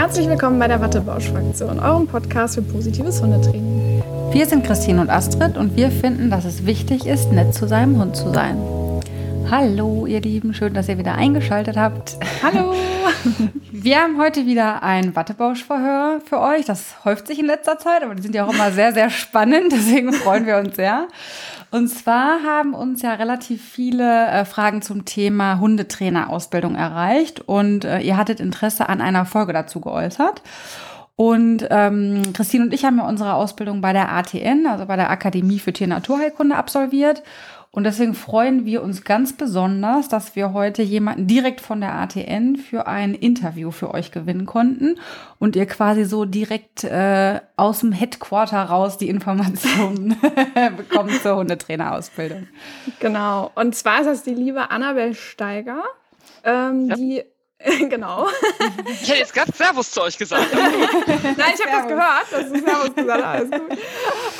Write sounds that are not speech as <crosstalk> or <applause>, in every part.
Herzlich willkommen bei der Wattebausch-Fraktion, eurem Podcast für positives Hundetraining. Wir sind Christine und Astrid und wir finden, dass es wichtig ist, nett zu seinem Hund zu sein. Hallo, ihr Lieben, schön, dass ihr wieder eingeschaltet habt. Hallo! <laughs> Wir haben heute wieder ein Wattebausch-Verhör für euch. Das häuft sich in letzter Zeit, aber die sind ja auch immer sehr, sehr spannend. Deswegen freuen wir uns sehr. Und zwar haben uns ja relativ viele äh, Fragen zum Thema Hundetrainerausbildung erreicht und äh, ihr hattet Interesse an einer Folge dazu geäußert. Und ähm, Christine und ich haben ja unsere Ausbildung bei der ATN, also bei der Akademie für Tier-Naturheilkunde, absolviert. Und deswegen freuen wir uns ganz besonders, dass wir heute jemanden direkt von der ATN für ein Interview für euch gewinnen konnten und ihr quasi so direkt äh, aus dem Headquarter raus die Informationen <laughs> bekommt zur Hundetrainerausbildung. Genau. Und zwar ist das die liebe Annabel Steiger, ähm, ja. die <laughs> genau. Ich hätte jetzt gerade Servus zu euch gesagt. <laughs> Nein, ich habe das gehört, dass du Servus gesagt hast. Alles gut.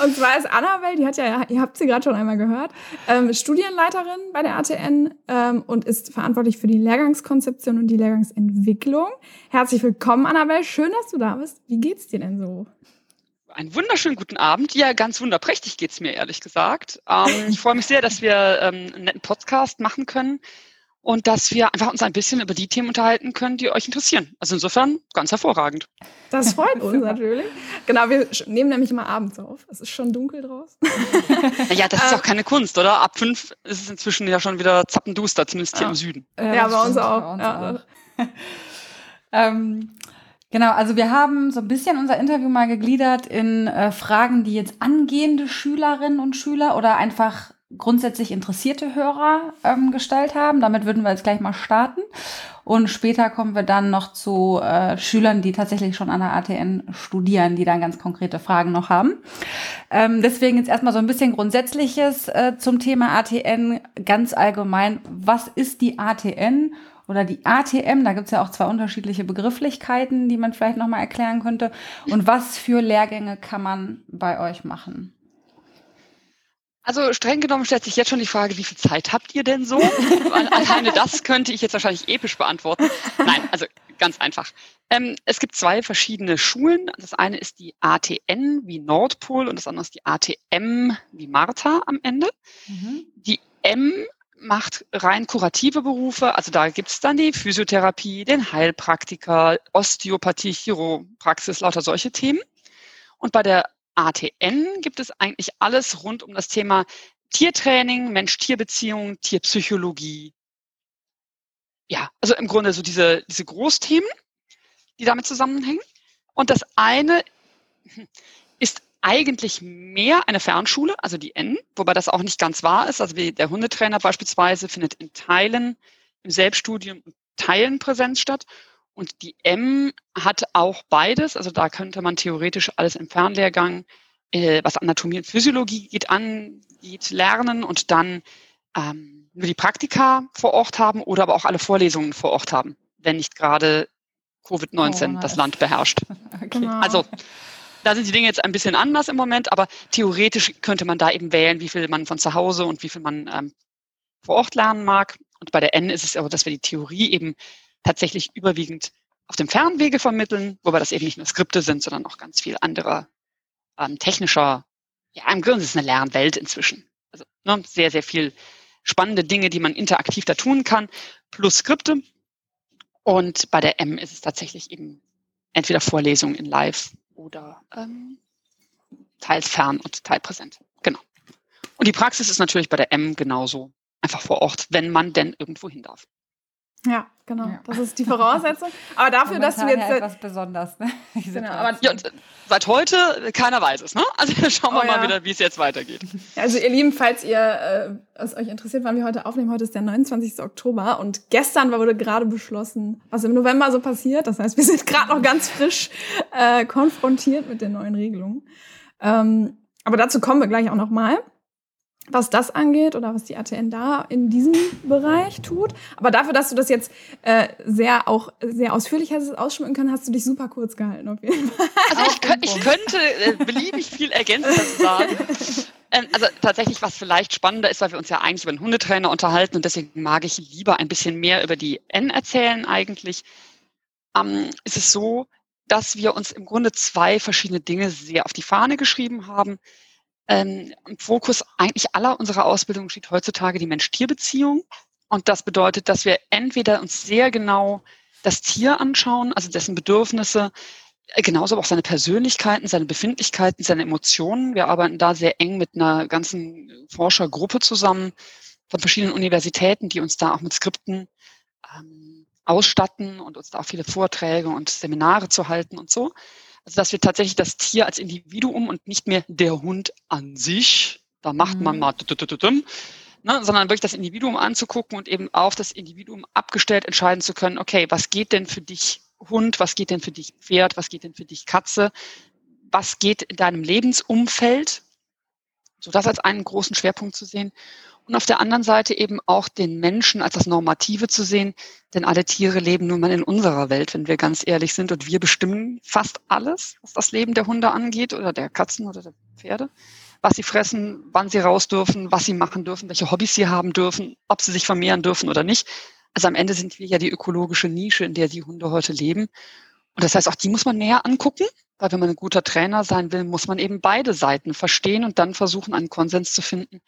Und zwar ist Annabelle, die hat ja, ihr habt sie gerade schon einmal gehört, ähm, Studienleiterin bei der ATN ähm, und ist verantwortlich für die Lehrgangskonzeption und die Lehrgangsentwicklung. Herzlich willkommen, Annabelle. Schön, dass du da bist. Wie geht's dir denn so? Einen wunderschönen guten Abend. Ja, ganz wunderprächtig geht's mir, ehrlich gesagt. Ähm, ich freue mich sehr, dass wir ähm, einen netten Podcast machen können und dass wir einfach uns ein bisschen über die Themen unterhalten können, die euch interessieren. Also insofern ganz hervorragend. Das freut <laughs> uns natürlich. Genau, wir nehmen nämlich immer abends auf. Es ist schon dunkel draußen. Ja, das ist auch keine Kunst, oder? Ab fünf ist es inzwischen ja schon wieder zappenduster, zumindest hier ja. im Süden. Ja, ja bei uns auch. Bei uns ja. auch. <laughs> ähm, Genau, also wir haben so ein bisschen unser Interview mal gegliedert in äh, Fragen, die jetzt angehende Schülerinnen und Schüler oder einfach grundsätzlich interessierte Hörer ähm, gestellt haben. Damit würden wir jetzt gleich mal starten. Und später kommen wir dann noch zu äh, Schülern, die tatsächlich schon an der ATN studieren, die dann ganz konkrete Fragen noch haben. Ähm, deswegen jetzt erstmal so ein bisschen Grundsätzliches äh, zum Thema ATN. Ganz allgemein, was ist die ATN? Oder die ATM, da gibt's ja auch zwei unterschiedliche Begrifflichkeiten, die man vielleicht nochmal erklären könnte. Und was für Lehrgänge kann man bei euch machen? Also streng genommen stellt sich jetzt schon die Frage, wie viel Zeit habt ihr denn so? <laughs> Alleine das könnte ich jetzt wahrscheinlich episch beantworten. Nein, also ganz einfach. Ähm, es gibt zwei verschiedene Schulen. Das eine ist die ATN wie Nordpol und das andere ist die ATM wie Martha am Ende. Mhm. Die M macht rein kurative Berufe. Also da gibt's dann die Physiotherapie, den Heilpraktiker, Osteopathie, Chiropraxis, lauter solche Themen. Und bei der ATN gibt es eigentlich alles rund um das Thema Tiertraining, Mensch-Tier-Beziehung, Tierpsychologie. Ja, also im Grunde so diese, diese Großthemen, die damit zusammenhängen. Und das eine ist eigentlich mehr eine Fernschule, also die N, wobei das auch nicht ganz wahr ist. Also wie der Hundetrainer beispielsweise findet in Teilen im Selbststudium Teilen Präsenz statt. Und die M hat auch beides. Also da könnte man theoretisch alles im Fernlehrgang, äh, was Anatomie und Physiologie geht, angeht, lernen und dann ähm, nur die Praktika vor Ort haben oder aber auch alle Vorlesungen vor Ort haben, wenn nicht gerade Covid-19 oh, das Land beherrscht. <laughs> okay. Genau. Also da sind die Dinge jetzt ein bisschen anders im Moment, aber theoretisch könnte man da eben wählen, wie viel man von zu Hause und wie viel man ähm, vor Ort lernen mag. Und bei der N ist es aber, dass wir die Theorie eben tatsächlich überwiegend auf dem Fernwege vermitteln, wobei das eben nicht nur Skripte sind, sondern auch ganz viel anderer ähm, technischer, ja, im Grunde ist es eine Lernwelt inzwischen. Also ne, sehr, sehr viel spannende Dinge, die man interaktiv da tun kann, plus Skripte. Und bei der M ist es tatsächlich eben entweder Vorlesungen in Live oder ähm, teils fern und teilpräsent. Genau. Und die Praxis ist natürlich bei der M genauso einfach vor Ort, wenn man denn irgendwo hin darf. Ja, genau. Ja. Das ist die Voraussetzung. Aber <laughs> dafür, dass du jetzt. Ja etwas besonders, ne? <laughs> Genau, aber ja, seit heute, keiner weiß es, ne? Also <laughs> schauen wir oh, mal ja. wieder, wie es jetzt weitergeht. Also, ihr Lieben, falls ihr äh, es euch interessiert, wann wir heute aufnehmen, heute ist der 29. Oktober und gestern wurde gerade beschlossen, was im November so passiert. Das heißt, wir sind gerade noch ganz frisch äh, konfrontiert mit den neuen Regelungen. Ähm, aber dazu kommen wir gleich auch noch mal was das angeht oder was die ATN da in diesem Bereich tut. Aber dafür, dass du das jetzt äh, sehr auch sehr ausführlich hast ausschmücken können, hast du dich super kurz gehalten auf jeden Fall. Also ich, könnt, ich könnte äh, beliebig viel ergänzen sagen. Ähm, also tatsächlich, was vielleicht spannender ist, weil wir uns ja eigentlich über einen Hundetrainer unterhalten und deswegen mag ich lieber ein bisschen mehr über die N erzählen eigentlich, ähm, ist es so, dass wir uns im Grunde zwei verschiedene Dinge sehr auf die Fahne geschrieben haben. Ähm, Im Fokus eigentlich aller unserer Ausbildung steht heutzutage die Mensch-Tier-Beziehung. Und das bedeutet, dass wir entweder uns sehr genau das Tier anschauen, also dessen Bedürfnisse, äh, genauso aber auch seine Persönlichkeiten, seine Befindlichkeiten, seine Emotionen. Wir arbeiten da sehr eng mit einer ganzen Forschergruppe zusammen von verschiedenen Universitäten, die uns da auch mit Skripten ähm, ausstatten und uns da auch viele Vorträge und Seminare zu halten und so. Also dass wir tatsächlich das Tier als Individuum und nicht mehr der Hund an sich, da macht mhm. man mal, ne, sondern wirklich das Individuum anzugucken und eben auf das Individuum abgestellt entscheiden zu können, okay, was geht denn für dich Hund, was geht denn für dich Pferd, was geht denn für dich Katze, was geht in deinem Lebensumfeld, so das als einen großen Schwerpunkt zu sehen. Und auf der anderen Seite eben auch den Menschen als das Normative zu sehen, denn alle Tiere leben nun mal in unserer Welt, wenn wir ganz ehrlich sind. Und wir bestimmen fast alles, was das Leben der Hunde angeht oder der Katzen oder der Pferde was sie fressen, wann sie raus dürfen, was sie machen dürfen, welche Hobbys sie haben dürfen, ob sie sich vermehren dürfen oder nicht. Also am Ende sind wir ja die ökologische Nische, in der die Hunde heute leben. Und das heißt, auch die muss man näher angucken, weil wenn man ein guter Trainer sein will, muss man eben beide Seiten verstehen und dann versuchen, einen Konsens zu finden,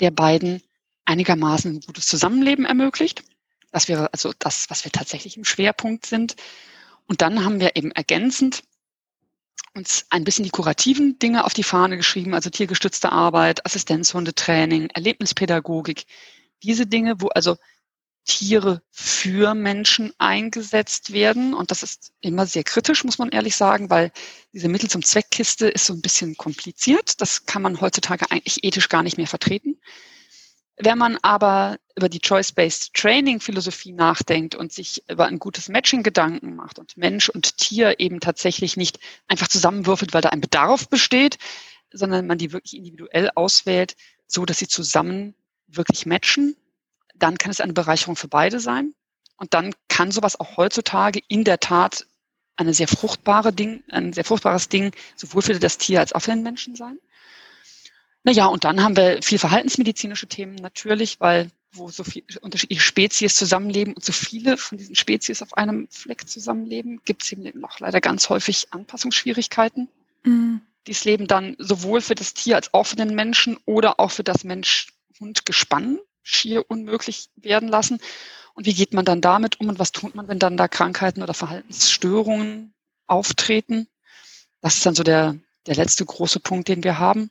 der beiden einigermaßen ein gutes Zusammenleben ermöglicht. Das wäre also das, was wir tatsächlich im Schwerpunkt sind. Und dann haben wir eben ergänzend uns ein bisschen die kurativen Dinge auf die Fahne geschrieben, also tiergestützte Arbeit, Assistenzhundetraining, Erlebnispädagogik. Diese Dinge, wo also Tiere für Menschen eingesetzt werden. Und das ist immer sehr kritisch, muss man ehrlich sagen, weil diese Mittel zum Zweckkiste ist so ein bisschen kompliziert. Das kann man heutzutage eigentlich ethisch gar nicht mehr vertreten. Wenn man aber über die Choice-Based Training-Philosophie nachdenkt und sich über ein gutes Matching Gedanken macht und Mensch und Tier eben tatsächlich nicht einfach zusammenwürfelt, weil da ein Bedarf besteht, sondern man die wirklich individuell auswählt, so dass sie zusammen wirklich matchen, dann kann es eine Bereicherung für beide sein. Und dann kann sowas auch heutzutage in der Tat eine sehr fruchtbare Ding, ein sehr fruchtbares Ding, sowohl für das Tier als auch für den Menschen sein. Naja, und dann haben wir viel verhaltensmedizinische Themen natürlich, weil wo so viele unterschiedliche Spezies zusammenleben und so viele von diesen Spezies auf einem Fleck zusammenleben, gibt es eben auch leider ganz häufig Anpassungsschwierigkeiten. Mhm. Dies Leben dann sowohl für das Tier als auch für den Menschen oder auch für das Mensch-Hund-Gespann schier unmöglich werden lassen. Und wie geht man dann damit um und was tut man, wenn dann da Krankheiten oder Verhaltensstörungen auftreten? Das ist dann so der, der letzte große Punkt, den wir haben.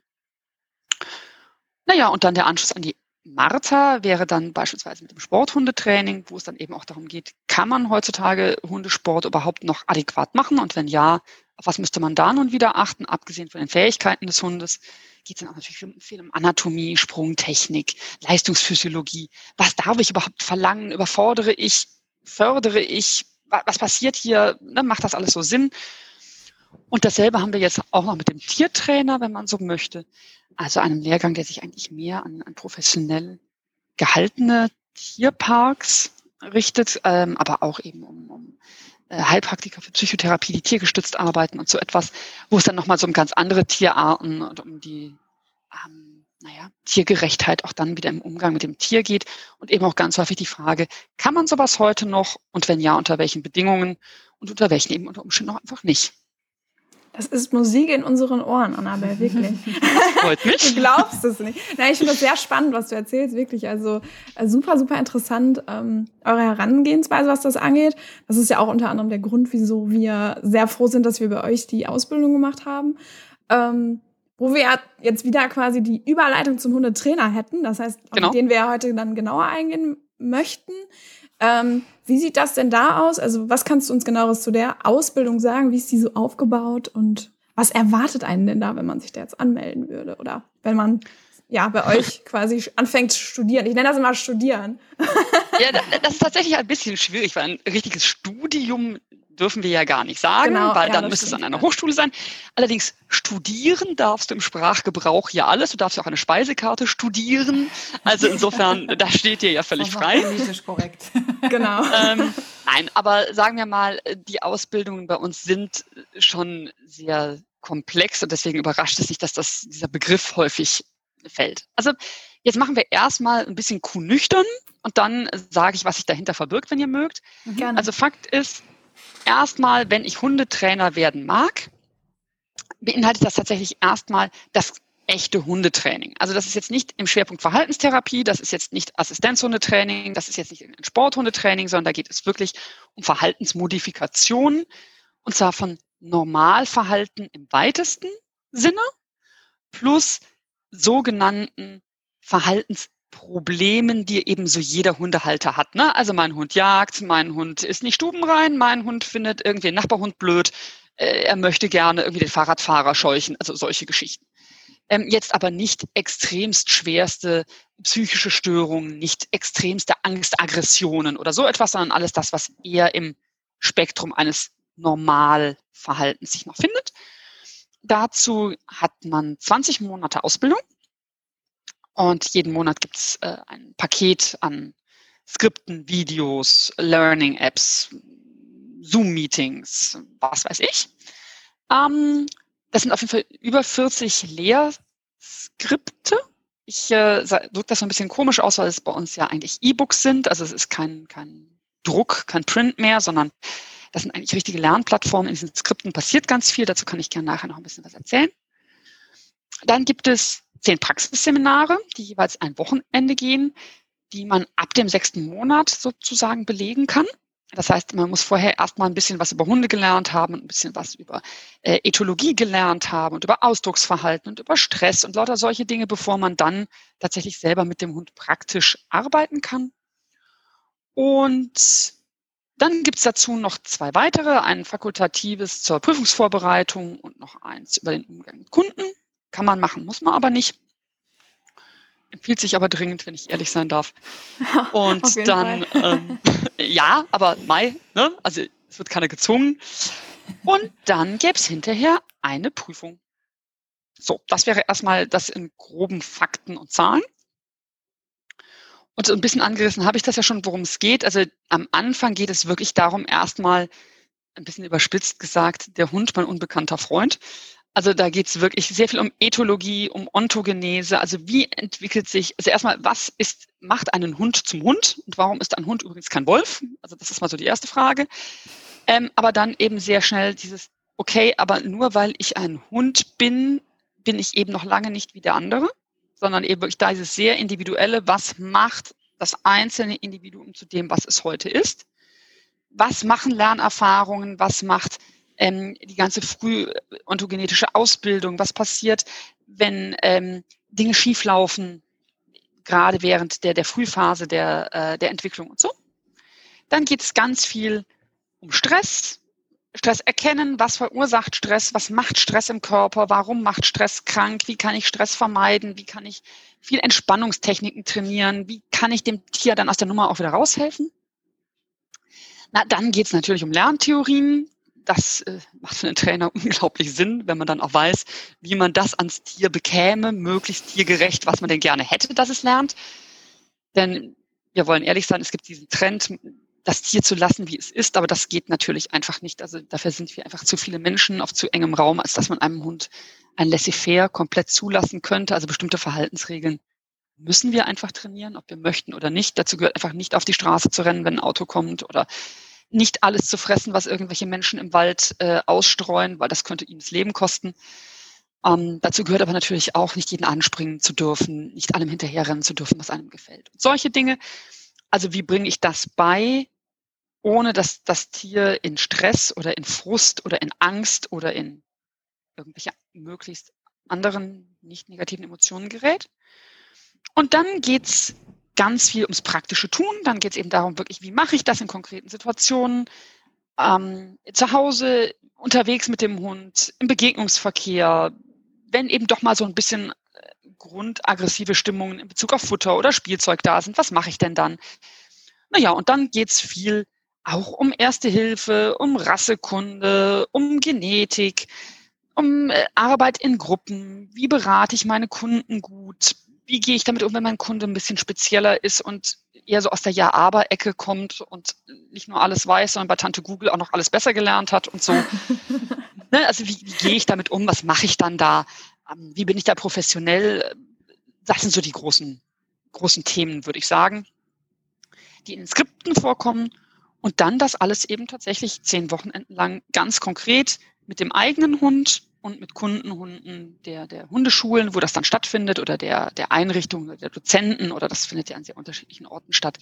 Naja, und dann der Anschluss an die Martha wäre dann beispielsweise mit dem Sporthundetraining, wo es dann eben auch darum geht, kann man heutzutage Hundesport überhaupt noch adäquat machen? Und wenn ja, auf was müsste man da nun wieder achten, abgesehen von den Fähigkeiten des Hundes? Geht es dann auch natürlich viel um Anatomie, Sprungtechnik, Leistungsphysiologie. Was darf ich überhaupt verlangen? Überfordere ich? Fördere ich? Was passiert hier? Ne, macht das alles so Sinn? Und dasselbe haben wir jetzt auch noch mit dem Tiertrainer, wenn man so möchte. Also einem Lehrgang, der sich eigentlich mehr an, an professionell gehaltene Tierparks richtet, ähm, aber auch eben um, um Heilpraktiker für Psychotherapie, die tiergestützt arbeiten und so etwas, wo es dann nochmal so um ganz andere Tierarten und um die ähm, naja, Tiergerechtheit auch dann wieder im Umgang mit dem Tier geht. Und eben auch ganz häufig die Frage, kann man sowas heute noch? Und wenn ja, unter welchen Bedingungen? Und unter welchen eben unter Umständen noch einfach nicht. Das ist Musik in unseren Ohren, Annabelle, <laughs> wirklich. Freut mich. du glaubst es nicht. Nein, ich finde das sehr spannend, was du erzählst, wirklich. Also äh, super, super interessant, ähm, eure Herangehensweise, was das angeht. Das ist ja auch unter anderem der Grund, wieso wir sehr froh sind, dass wir bei euch die Ausbildung gemacht haben. Ähm, wo wir jetzt wieder quasi die Überleitung zum Hundetrainer hätten. Das heißt, genau. auf den wir heute dann genauer eingehen möchten. Ähm, wie sieht das denn da aus? Also, was kannst du uns genaueres zu der Ausbildung sagen? Wie ist die so aufgebaut und was erwartet einen denn da, wenn man sich da jetzt anmelden würde? Oder wenn man ja bei <laughs> euch quasi anfängt zu studieren? Ich nenne das immer studieren. ja, das ist tatsächlich ein bisschen schwierig, weil ein richtiges Studium dürfen wir ja gar nicht sagen, genau, weil ja, dann müsste es an einer Hochschule sein. Allerdings studieren darfst du im Sprachgebrauch ja alles. Du darfst ja auch eine Speisekarte studieren. Also <laughs> insofern, da steht dir ja völlig frei. Politisch korrekt. <laughs> genau. Ähm, nein, aber sagen wir mal, die Ausbildungen bei uns sind schon sehr komplex und deswegen überrascht es nicht, dass das, dieser Begriff häufig fällt. Also jetzt machen wir erstmal ein bisschen kuh nüchtern und dann sage ich, was sich dahinter verbirgt, wenn ihr mögt. Gerne. Also Fakt ist, erstmal, wenn ich Hundetrainer werden mag, beinhaltet das tatsächlich erstmal das echte Hundetraining. Also das ist jetzt nicht im Schwerpunkt Verhaltenstherapie, das ist jetzt nicht Assistenzhundetraining, das ist jetzt nicht ein Sporthundetraining, sondern da geht es wirklich um Verhaltensmodifikationen und zwar von Normalverhalten im weitesten Sinne plus sogenannten Verhaltensproblemen, die eben so jeder Hundehalter hat. Ne? Also mein Hund jagt, mein Hund ist nicht stubenrein, mein Hund findet irgendwie einen Nachbarhund blöd, äh, er möchte gerne irgendwie den Fahrradfahrer scheuchen, also solche Geschichten. Ähm, jetzt aber nicht extremst schwerste psychische Störungen, nicht extremste Angstaggressionen oder so etwas, sondern alles das, was eher im Spektrum eines Normalverhaltens sich noch findet. Dazu hat man 20 Monate Ausbildung und jeden Monat gibt es äh, ein Paket an Skripten, Videos, Learning-Apps, Zoom-Meetings, was weiß ich. Ähm, das sind auf jeden Fall über 40 Lehrskripte. Ich äh, drücke das so ein bisschen komisch aus, weil es bei uns ja eigentlich E-Books sind. Also es ist kein, kein Druck, kein Print mehr, sondern das sind eigentlich richtige Lernplattformen. In diesen Skripten passiert ganz viel. Dazu kann ich gerne nachher noch ein bisschen was erzählen. Dann gibt es zehn Praxisseminare, die jeweils ein Wochenende gehen, die man ab dem sechsten Monat sozusagen belegen kann. Das heißt, man muss vorher erstmal ein bisschen was über Hunde gelernt haben, ein bisschen was über äh, Ethologie gelernt haben und über Ausdrucksverhalten und über Stress und lauter solche Dinge, bevor man dann tatsächlich selber mit dem Hund praktisch arbeiten kann. Und dann gibt's dazu noch zwei weitere, ein fakultatives zur Prüfungsvorbereitung und noch eins über den Umgang mit Kunden. Kann man machen, muss man aber nicht. Empfiehlt sich aber dringend, wenn ich ehrlich sein darf. <laughs> Und dann, ähm, <laughs> ja, aber Mai, ne? also es wird keiner gezwungen. Und dann gäbe es hinterher eine Prüfung. So, das wäre erstmal das in groben Fakten und Zahlen. Und so ein bisschen angerissen habe ich das ja schon, worum es geht. Also am Anfang geht es wirklich darum, erstmal ein bisschen überspitzt gesagt, der Hund, mein unbekannter Freund. Also da geht es wirklich sehr viel um Ethologie, um Ontogenese. Also wie entwickelt sich, also erstmal, was ist, macht einen Hund zum Hund und warum ist ein Hund übrigens kein Wolf? Also das ist mal so die erste Frage. Ähm, aber dann eben sehr schnell dieses, okay, aber nur weil ich ein Hund bin, bin ich eben noch lange nicht wie der andere, sondern eben wirklich da dieses sehr individuelle, was macht das einzelne Individuum zu dem, was es heute ist? Was machen Lernerfahrungen? Was macht ähm, die ganze früh ontogenetische Ausbildung, was passiert, wenn ähm, Dinge schieflaufen, gerade während der, der Frühphase der, äh, der Entwicklung und so. Dann geht es ganz viel um Stress, Stress erkennen, was verursacht Stress, was macht Stress im Körper, warum macht Stress krank, wie kann ich Stress vermeiden, wie kann ich viel Entspannungstechniken trainieren, wie kann ich dem Tier dann aus der Nummer auch wieder raushelfen. Na, dann geht es natürlich um Lerntheorien, das äh, macht für einen Trainer <laughs> unglaublich Sinn, wenn man dann auch weiß, wie man das ans Tier bekäme, möglichst tiergerecht, was man denn gerne hätte, dass es lernt. Denn wir wollen ehrlich sein, es gibt diesen Trend, das Tier zu lassen, wie es ist, aber das geht natürlich einfach nicht. Also dafür sind wir einfach zu viele Menschen auf zu engem Raum, als dass man einem Hund ein Laissez-faire komplett zulassen könnte. Also bestimmte Verhaltensregeln müssen wir einfach trainieren, ob wir möchten oder nicht. Dazu gehört einfach nicht auf die Straße zu rennen, wenn ein Auto kommt oder nicht alles zu fressen, was irgendwelche Menschen im Wald äh, ausstreuen, weil das könnte ihnen das Leben kosten. Ähm, dazu gehört aber natürlich auch, nicht jeden anspringen zu dürfen, nicht allem hinterherrennen zu dürfen, was einem gefällt. Und solche Dinge. Also wie bringe ich das bei, ohne dass das Tier in Stress oder in Frust oder in Angst oder in irgendwelche möglichst anderen nicht negativen Emotionen gerät? Und dann geht's ganz viel ums praktische Tun. Dann geht es eben darum, wirklich, wie mache ich das in konkreten Situationen, ähm, zu Hause, unterwegs mit dem Hund, im Begegnungsverkehr, wenn eben doch mal so ein bisschen äh, grundaggressive Stimmungen in Bezug auf Futter oder Spielzeug da sind, was mache ich denn dann? Naja, und dann geht es viel auch um Erste Hilfe, um Rassekunde, um Genetik, um äh, Arbeit in Gruppen, wie berate ich meine Kunden gut, wie gehe ich damit um, wenn mein Kunde ein bisschen spezieller ist und eher so aus der Ja-Aber-Ecke kommt und nicht nur alles weiß, sondern bei Tante Google auch noch alles besser gelernt hat und so. <laughs> ne? Also wie, wie gehe ich damit um? Was mache ich dann da? Ähm, wie bin ich da professionell? Das sind so die großen, großen Themen, würde ich sagen, die in den Skripten vorkommen. Und dann das alles eben tatsächlich zehn Wochenenden lang ganz konkret mit dem eigenen Hund und mit Kundenhunden der, der Hundeschulen, wo das dann stattfindet, oder der, der Einrichtungen, der Dozenten, oder das findet ja an sehr unterschiedlichen Orten statt,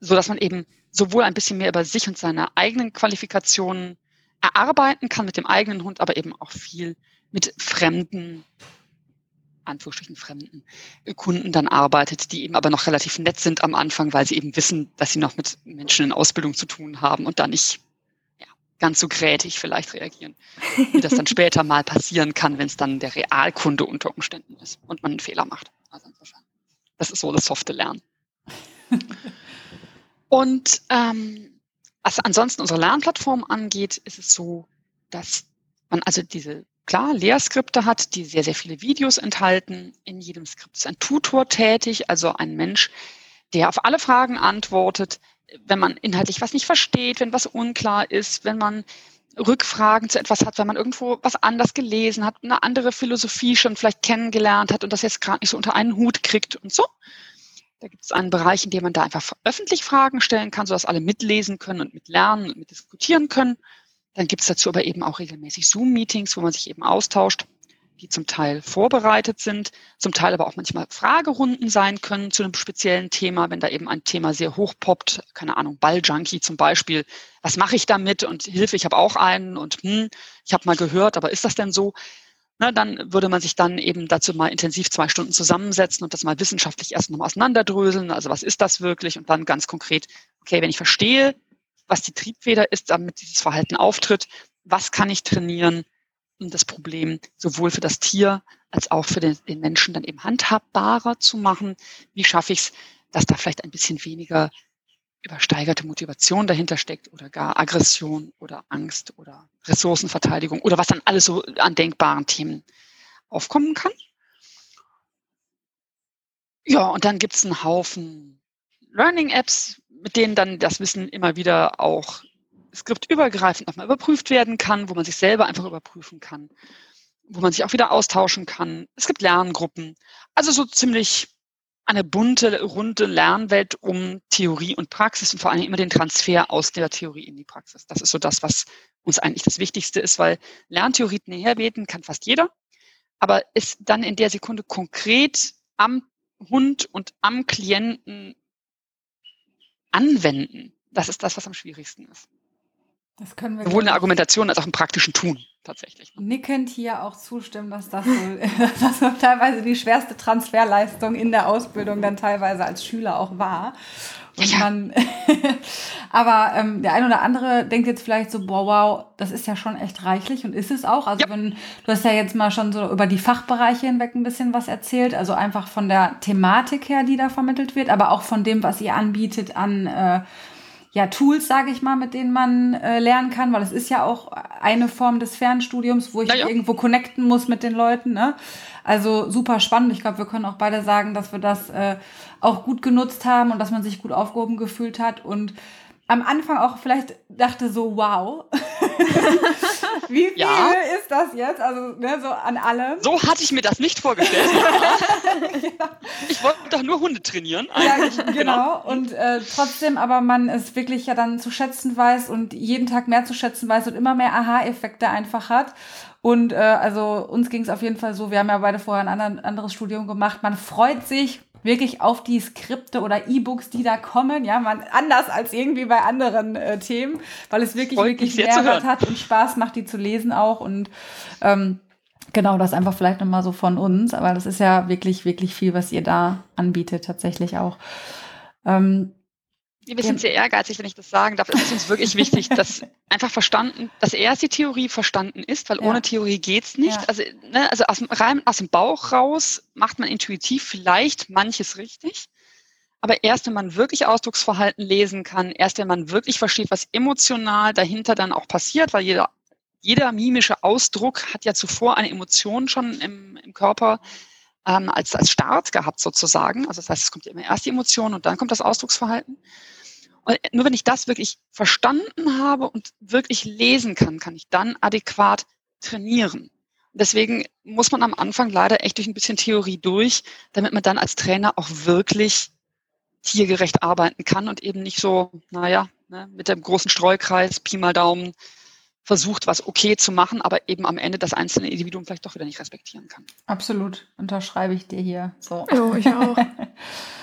so dass man eben sowohl ein bisschen mehr über sich und seine eigenen Qualifikationen erarbeiten kann mit dem eigenen Hund, aber eben auch viel mit fremden, Anführungsstrichen fremden Kunden dann arbeitet, die eben aber noch relativ nett sind am Anfang, weil sie eben wissen, dass sie noch mit Menschen in Ausbildung zu tun haben und da nicht ganz so grätig vielleicht reagieren, wie das dann <laughs> später mal passieren kann, wenn es dann der Realkunde unter Umständen ist und man einen Fehler macht. Also insofern, das ist so das softe Lernen. <laughs> Und ähm, was ansonsten unsere Lernplattform angeht, ist es so, dass man also diese klar Lehrskripte hat, die sehr, sehr viele Videos enthalten. In jedem Skript ist ein Tutor tätig, also ein Mensch, der auf alle Fragen antwortet, wenn man inhaltlich was nicht versteht, wenn was unklar ist, wenn man Rückfragen zu etwas hat, wenn man irgendwo was anders gelesen hat, eine andere Philosophie schon vielleicht kennengelernt hat und das jetzt gerade nicht so unter einen Hut kriegt und so. Da gibt es einen Bereich, in dem man da einfach öffentlich Fragen stellen kann, sodass alle mitlesen können und mitlernen und mitdiskutieren können. Dann gibt es dazu aber eben auch regelmäßig Zoom-Meetings, wo man sich eben austauscht, die zum Teil vorbereitet sind, zum Teil aber auch manchmal Fragerunden sein können zu einem speziellen Thema, wenn da eben ein Thema sehr hoch poppt, keine Ahnung, Balljunkie zum Beispiel. Was mache ich damit? Und Hilfe, ich habe auch einen und hm, ich habe mal gehört, aber ist das denn so? Na, dann würde man sich dann eben dazu mal intensiv zwei Stunden zusammensetzen und das mal wissenschaftlich erst nochmal auseinanderdröseln. Also was ist das wirklich? Und dann ganz konkret, okay, wenn ich verstehe, was die Triebfeder ist, damit dieses Verhalten auftritt, was kann ich trainieren, das Problem sowohl für das Tier als auch für den, den Menschen dann eben handhabbarer zu machen? Wie schaffe ich es, dass da vielleicht ein bisschen weniger übersteigerte Motivation dahinter steckt oder gar Aggression oder Angst oder Ressourcenverteidigung oder was dann alles so an denkbaren Themen aufkommen kann. Ja, und dann gibt es einen Haufen Learning-Apps, mit denen dann das Wissen immer wieder auch skriptübergreifend nochmal überprüft werden kann, wo man sich selber einfach überprüfen kann, wo man sich auch wieder austauschen kann. Es gibt Lerngruppen. Also so ziemlich eine bunte, runde Lernwelt um Theorie und Praxis und vor allem immer den Transfer aus der Theorie in die Praxis. Das ist so das, was uns eigentlich das Wichtigste ist, weil Lerntheorie näherbeten kann fast jeder, aber ist dann in der Sekunde konkret am Hund und am Klienten anwenden. Das ist das, was am schwierigsten ist. Das können wir Sowohl in der Argumentation als auch im praktischen Tun tatsächlich. Nickend hier auch zustimmen, dass das, so, <laughs> dass das teilweise die schwerste Transferleistung in der Ausbildung dann teilweise als Schüler auch war. Und ja. man, <laughs> aber ähm, der eine oder andere denkt jetzt vielleicht so, boah, wow, das ist ja schon echt reichlich und ist es auch. Also ja. wenn, du hast ja jetzt mal schon so über die Fachbereiche hinweg ein bisschen was erzählt, also einfach von der Thematik her, die da vermittelt wird, aber auch von dem, was ihr anbietet an äh, ja, Tools, sage ich mal, mit denen man äh, lernen kann, weil es ist ja auch eine Form des Fernstudiums, wo ich ja. irgendwo connecten muss mit den Leuten. Ne? Also super spannend. Ich glaube, wir können auch beide sagen, dass wir das äh, auch gut genutzt haben und dass man sich gut aufgehoben gefühlt hat und am Anfang auch vielleicht dachte so, wow, <laughs> wie viel ja. ist das jetzt? Also ne, so an allem. So hatte ich mir das nicht vorgestellt. <laughs> ja. Ich wollte doch nur Hunde trainieren. Ja, <laughs> genau. genau. Und äh, trotzdem aber man es wirklich ja dann zu schätzen weiß und jeden Tag mehr zu schätzen weiß und immer mehr Aha-Effekte einfach hat. Und äh, also uns ging es auf jeden Fall so, wir haben ja beide vorher ein anderes Studium gemacht. Man freut sich wirklich auf die Skripte oder E-Books, die da kommen. Ja, man anders als irgendwie bei anderen äh, Themen, weil es wirklich, Freut wirklich Mehrwert hat und Spaß macht, die zu lesen auch. Und ähm, genau, das einfach vielleicht nochmal so von uns. Aber das ist ja wirklich, wirklich viel, was ihr da anbietet, tatsächlich auch. Ähm, wir sind sehr ehrgeizig, wenn ich das sagen darf. Es ist uns wirklich wichtig, <laughs> dass einfach verstanden, dass erst die Theorie verstanden ist, weil ja. ohne Theorie geht's nicht. Ja. Also, ne, also aus dem, rein aus dem Bauch raus macht man intuitiv vielleicht manches richtig. Aber erst wenn man wirklich Ausdrucksverhalten lesen kann, erst wenn man wirklich versteht, was emotional dahinter dann auch passiert, weil jeder, jeder mimische Ausdruck hat ja zuvor eine Emotion schon im, im Körper ähm, als, als Start gehabt sozusagen. Also das heißt, es kommt ja immer erst die Emotion und dann kommt das Ausdrucksverhalten. Und nur wenn ich das wirklich verstanden habe und wirklich lesen kann, kann ich dann adäquat trainieren. Deswegen muss man am Anfang leider echt durch ein bisschen Theorie durch, damit man dann als Trainer auch wirklich tiergerecht arbeiten kann und eben nicht so, naja, ne, mit dem großen Streukreis, Pi mal Daumen, versucht, was okay zu machen, aber eben am Ende das einzelne Individuum vielleicht doch wieder nicht respektieren kann. Absolut, unterschreibe ich dir hier. So. Jo, ich auch. <laughs>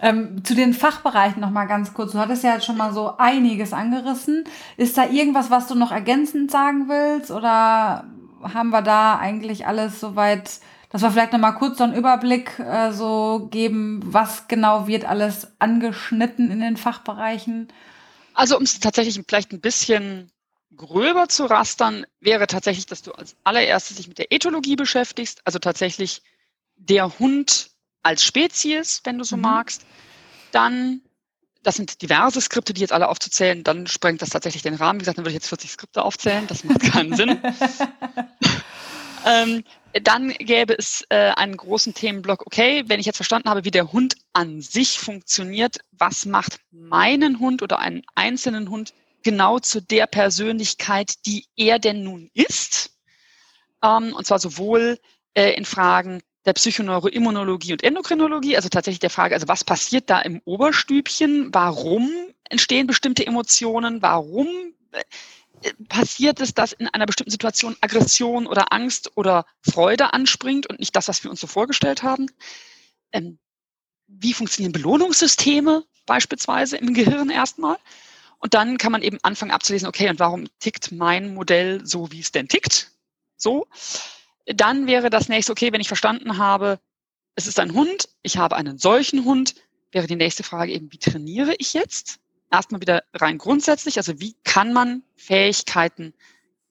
ähm, zu den Fachbereichen noch mal ganz kurz. Du hattest ja schon mal so einiges angerissen. Ist da irgendwas, was du noch ergänzend sagen willst oder haben wir da eigentlich alles soweit, dass wir vielleicht noch mal kurz so einen Überblick äh, so geben, was genau wird alles angeschnitten in den Fachbereichen? Also um es tatsächlich vielleicht ein bisschen gröber zu rastern, wäre tatsächlich, dass du als allererstes dich mit der Ethologie beschäftigst, also tatsächlich der Hund als Spezies, wenn du so mhm. magst. Dann, das sind diverse Skripte, die jetzt alle aufzuzählen, dann sprengt das tatsächlich den Rahmen. Wie gesagt, dann würde ich jetzt 40 Skripte aufzählen, das macht keinen <laughs> Sinn. ähm, dann gäbe es äh, einen großen Themenblock, okay, wenn ich jetzt verstanden habe, wie der Hund an sich funktioniert, was macht meinen Hund oder einen einzelnen Hund genau zu der Persönlichkeit, die er denn nun ist. Ähm, und zwar sowohl äh, in Fragen der Psychoneuroimmunologie und Endokrinologie, also tatsächlich der Frage, also was passiert da im Oberstübchen? Warum entstehen bestimmte Emotionen? Warum äh, passiert es, dass in einer bestimmten Situation Aggression oder Angst oder Freude anspringt und nicht das, was wir uns so vorgestellt haben? Ähm, wie funktionieren Belohnungssysteme beispielsweise im Gehirn erstmal? Und dann kann man eben anfangen abzulesen, okay, und warum tickt mein Modell so, wie es denn tickt? So. Dann wäre das nächste, okay, wenn ich verstanden habe, es ist ein Hund, ich habe einen solchen Hund, wäre die nächste Frage eben, wie trainiere ich jetzt? Erstmal wieder rein grundsätzlich, also wie kann man Fähigkeiten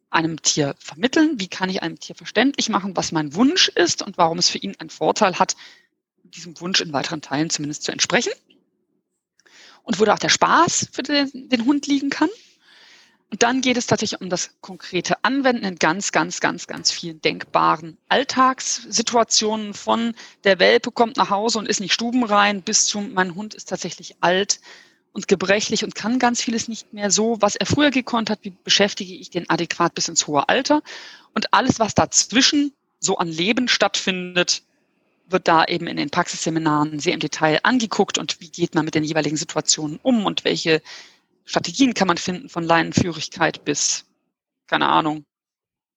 einem Tier vermitteln? Wie kann ich einem Tier verständlich machen, was mein Wunsch ist und warum es für ihn einen Vorteil hat, diesem Wunsch in weiteren Teilen zumindest zu entsprechen? und wo da auch der Spaß für den, den Hund liegen kann. Und dann geht es tatsächlich um das konkrete Anwenden in ganz, ganz, ganz, ganz vielen denkbaren Alltagssituationen von der Welpe kommt nach Hause und ist nicht stubenrein bis zum mein Hund ist tatsächlich alt und gebrechlich und kann ganz vieles nicht mehr so, was er früher gekonnt hat, wie beschäftige ich den adäquat bis ins hohe Alter. Und alles, was dazwischen so an Leben stattfindet, wird da eben in den Praxisseminaren sehr im Detail angeguckt und wie geht man mit den jeweiligen Situationen um und welche Strategien kann man finden von Leinenführigkeit bis, keine Ahnung,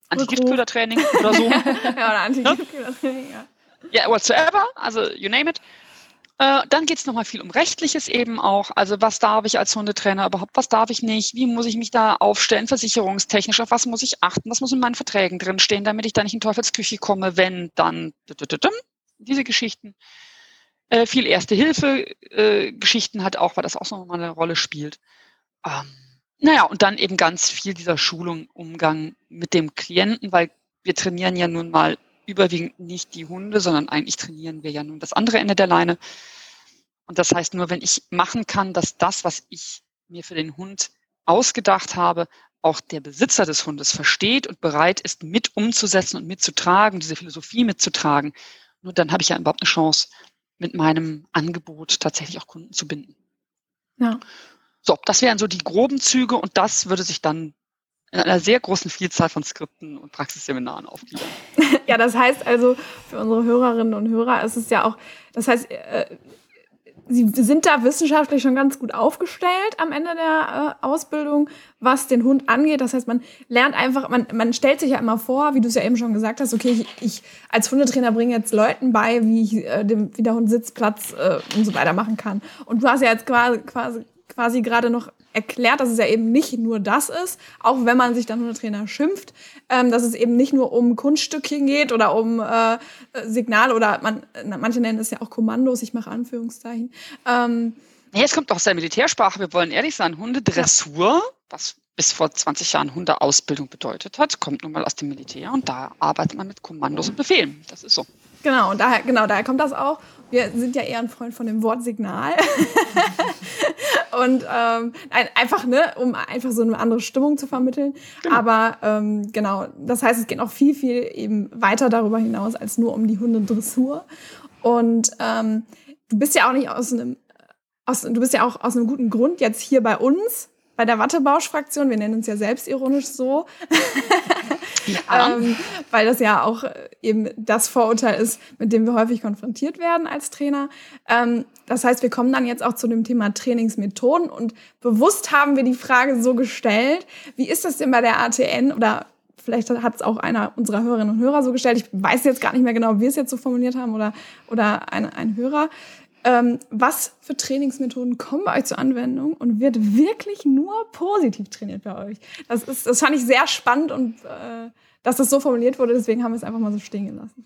Antigiftködertraining oder so. <laughs> ja, oder Antigiftködertraining, ja. Ja, whatsoever, also you name it. Äh, dann geht es nochmal viel um Rechtliches eben auch. Also was darf ich als Hundetrainer überhaupt, was darf ich nicht, wie muss ich mich da aufstellen, versicherungstechnisch, auf was muss ich achten, was muss in meinen Verträgen drinstehen, damit ich da nicht in Teufelsküche komme, wenn dann diese Geschichten. Äh, viel Erste-Hilfe-Geschichten äh, hat auch, weil das auch nochmal eine Rolle spielt. Ähm, naja, und dann eben ganz viel dieser Schulung, Umgang mit dem Klienten, weil wir trainieren ja nun mal überwiegend nicht die Hunde, sondern eigentlich trainieren wir ja nun das andere Ende der Leine. Und das heißt, nur wenn ich machen kann, dass das, was ich mir für den Hund ausgedacht habe, auch der Besitzer des Hundes versteht und bereit ist, mit umzusetzen und mitzutragen, diese Philosophie mitzutragen, nur dann habe ich ja überhaupt eine Chance, mit meinem Angebot tatsächlich auch Kunden zu binden. Ja. So, das wären so die groben Züge und das würde sich dann in einer sehr großen Vielzahl von Skripten und Praxisseminaren aufgliedern. <laughs> ja, das heißt also für unsere Hörerinnen und Hörer ist es ja auch, das heißt, äh, Sie sind da wissenschaftlich schon ganz gut aufgestellt am Ende der äh, Ausbildung, was den Hund angeht. Das heißt, man lernt einfach, man, man stellt sich ja immer vor, wie du es ja eben schon gesagt hast, okay, ich, ich als Hundetrainer bringe jetzt Leuten bei, wie ich äh, dem, wie der Hund Sitzplatz äh, und so weiter machen kann. Und du hast ja jetzt quasi, quasi, quasi gerade noch erklärt, dass es ja eben nicht nur das ist, auch wenn man sich dann Hundetrainer schimpft, ähm, dass es eben nicht nur um Kunststückchen geht oder um äh, Signale oder man, manche nennen es ja auch Kommandos, ich mache Anführungszeichen. Ähm, nee, es kommt doch aus der Militärsprache, wir wollen ehrlich sein, Hundedressur, ja. was bis vor 20 Jahren Hundeausbildung bedeutet hat, kommt nun mal aus dem Militär und da arbeitet man mit Kommandos und Befehlen. Das ist so. Genau, und daher, genau, daher kommt das auch. Wir sind ja eher ein Freund von dem Wort Signal. <laughs> und ähm, einfach, ne, um einfach so eine andere Stimmung zu vermitteln. Genau. Aber ähm, genau, das heißt, es geht noch viel, viel eben weiter darüber hinaus als nur um die Hundedressur. Und ähm, du bist ja auch nicht aus einem, aus, du bist ja auch aus einem guten Grund jetzt hier bei uns bei der Wattebausch-Fraktion, wir nennen uns ja selbstironisch so, ja. <laughs> ähm, weil das ja auch äh, eben das Vorurteil ist, mit dem wir häufig konfrontiert werden als Trainer. Ähm, das heißt, wir kommen dann jetzt auch zu dem Thema Trainingsmethoden und bewusst haben wir die Frage so gestellt, wie ist das denn bei der ATN oder vielleicht hat es auch einer unserer Hörerinnen und Hörer so gestellt. Ich weiß jetzt gar nicht mehr genau, wie wir es jetzt so formuliert haben oder, oder ein, ein Hörer. Ähm, was für Trainingsmethoden kommen bei euch zur Anwendung und wird wirklich nur positiv trainiert bei euch? Das, ist, das fand ich sehr spannend und äh, dass das so formuliert wurde, deswegen haben wir es einfach mal so stehen gelassen.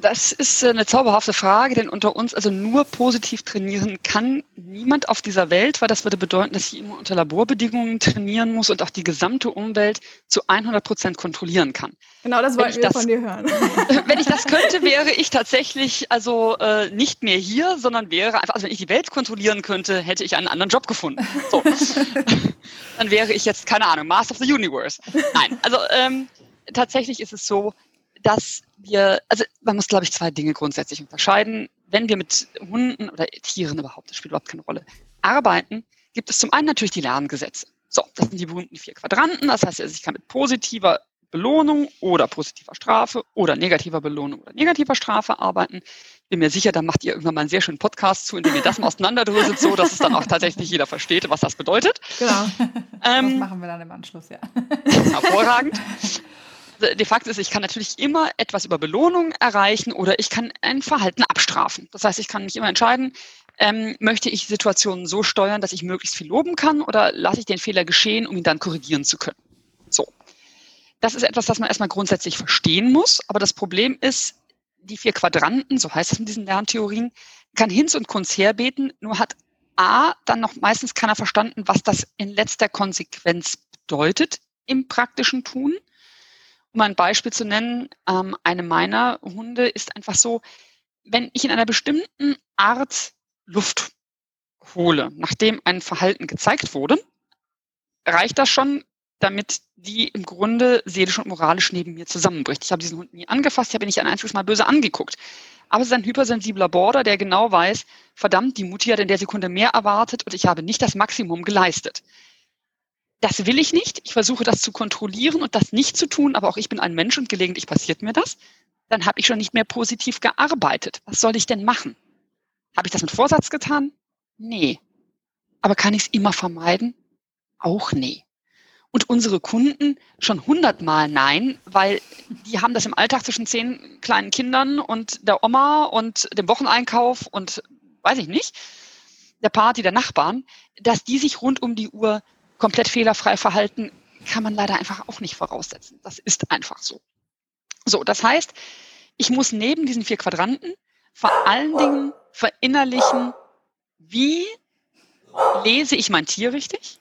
Das ist äh, eine zauberhafte Frage, denn unter uns, also nur positiv trainieren kann niemand auf dieser Welt, weil das würde bedeuten, dass ich immer unter Laborbedingungen trainieren muss und auch die gesamte Umwelt zu 100 Prozent kontrollieren kann. Genau, das wollten wir das, von dir hören. <laughs> Wenn ich das könnte, wäre ich tatsächlich also äh, nicht mehr hier, sondern wäre einfach, also wenn ich die Welt kontrollieren könnte, hätte ich einen anderen Job gefunden. So. <laughs> Dann wäre ich jetzt, keine Ahnung, Master of the Universe. Nein, also ähm, tatsächlich ist es so, dass wir, also man muss, glaube ich, zwei Dinge grundsätzlich unterscheiden. Wenn wir mit Hunden oder Tieren überhaupt, das spielt überhaupt keine Rolle, arbeiten, gibt es zum einen natürlich die Lerngesetze. So, das sind die berühmten vier Quadranten. Das heißt, ich kann mit positiver Belohnung oder positiver Strafe oder negativer Belohnung oder negativer Strafe arbeiten. Bin mir sicher, da macht ihr irgendwann mal einen sehr schönen Podcast zu, in dem ihr das mal auseinanderdröselt, so dass es dann auch tatsächlich jeder versteht, was das bedeutet. Genau. Ähm, das machen wir dann im Anschluss, ja. Hervorragend <laughs> de facto ist, ich kann natürlich immer etwas über Belohnung erreichen oder ich kann ein Verhalten abstrafen. Das heißt, ich kann mich immer entscheiden, ähm, möchte ich Situationen so steuern, dass ich möglichst viel loben kann oder lasse ich den Fehler geschehen, um ihn dann korrigieren zu können. So. Das ist etwas, das man erstmal grundsätzlich verstehen muss. Aber das Problem ist, die vier Quadranten, so heißt es in diesen Lerntheorien, kann Hinz und Kunz herbeten, nur hat A, dann noch meistens keiner verstanden, was das in letzter Konsequenz bedeutet im praktischen Tun. Um ein Beispiel zu nennen, ähm, eine meiner Hunde ist einfach so, wenn ich in einer bestimmten Art Luft hole, nachdem ein Verhalten gezeigt wurde, reicht das schon, damit die im Grunde seelisch und moralisch neben mir zusammenbricht. Ich habe diesen Hund nie angefasst, ich habe ihn nicht ein einziges Mal böse angeguckt. Aber es ist ein hypersensibler Border, der genau weiß, verdammt, die Mutti hat in der Sekunde mehr erwartet und ich habe nicht das Maximum geleistet das will ich nicht. Ich versuche das zu kontrollieren und das nicht zu tun, aber auch ich bin ein Mensch und gelegentlich passiert mir das. Dann habe ich schon nicht mehr positiv gearbeitet. Was soll ich denn machen? Habe ich das mit Vorsatz getan? Nee. Aber kann ich es immer vermeiden? Auch nee. Und unsere Kunden schon hundertmal nein, weil die haben das im Alltag zwischen zehn kleinen Kindern und der Oma und dem Wocheneinkauf und weiß ich nicht, der Party der Nachbarn, dass die sich rund um die Uhr komplett fehlerfrei verhalten, kann man leider einfach auch nicht voraussetzen. Das ist einfach so. So, das heißt, ich muss neben diesen vier Quadranten vor allen Dingen verinnerlichen, wie lese ich mein Tier richtig?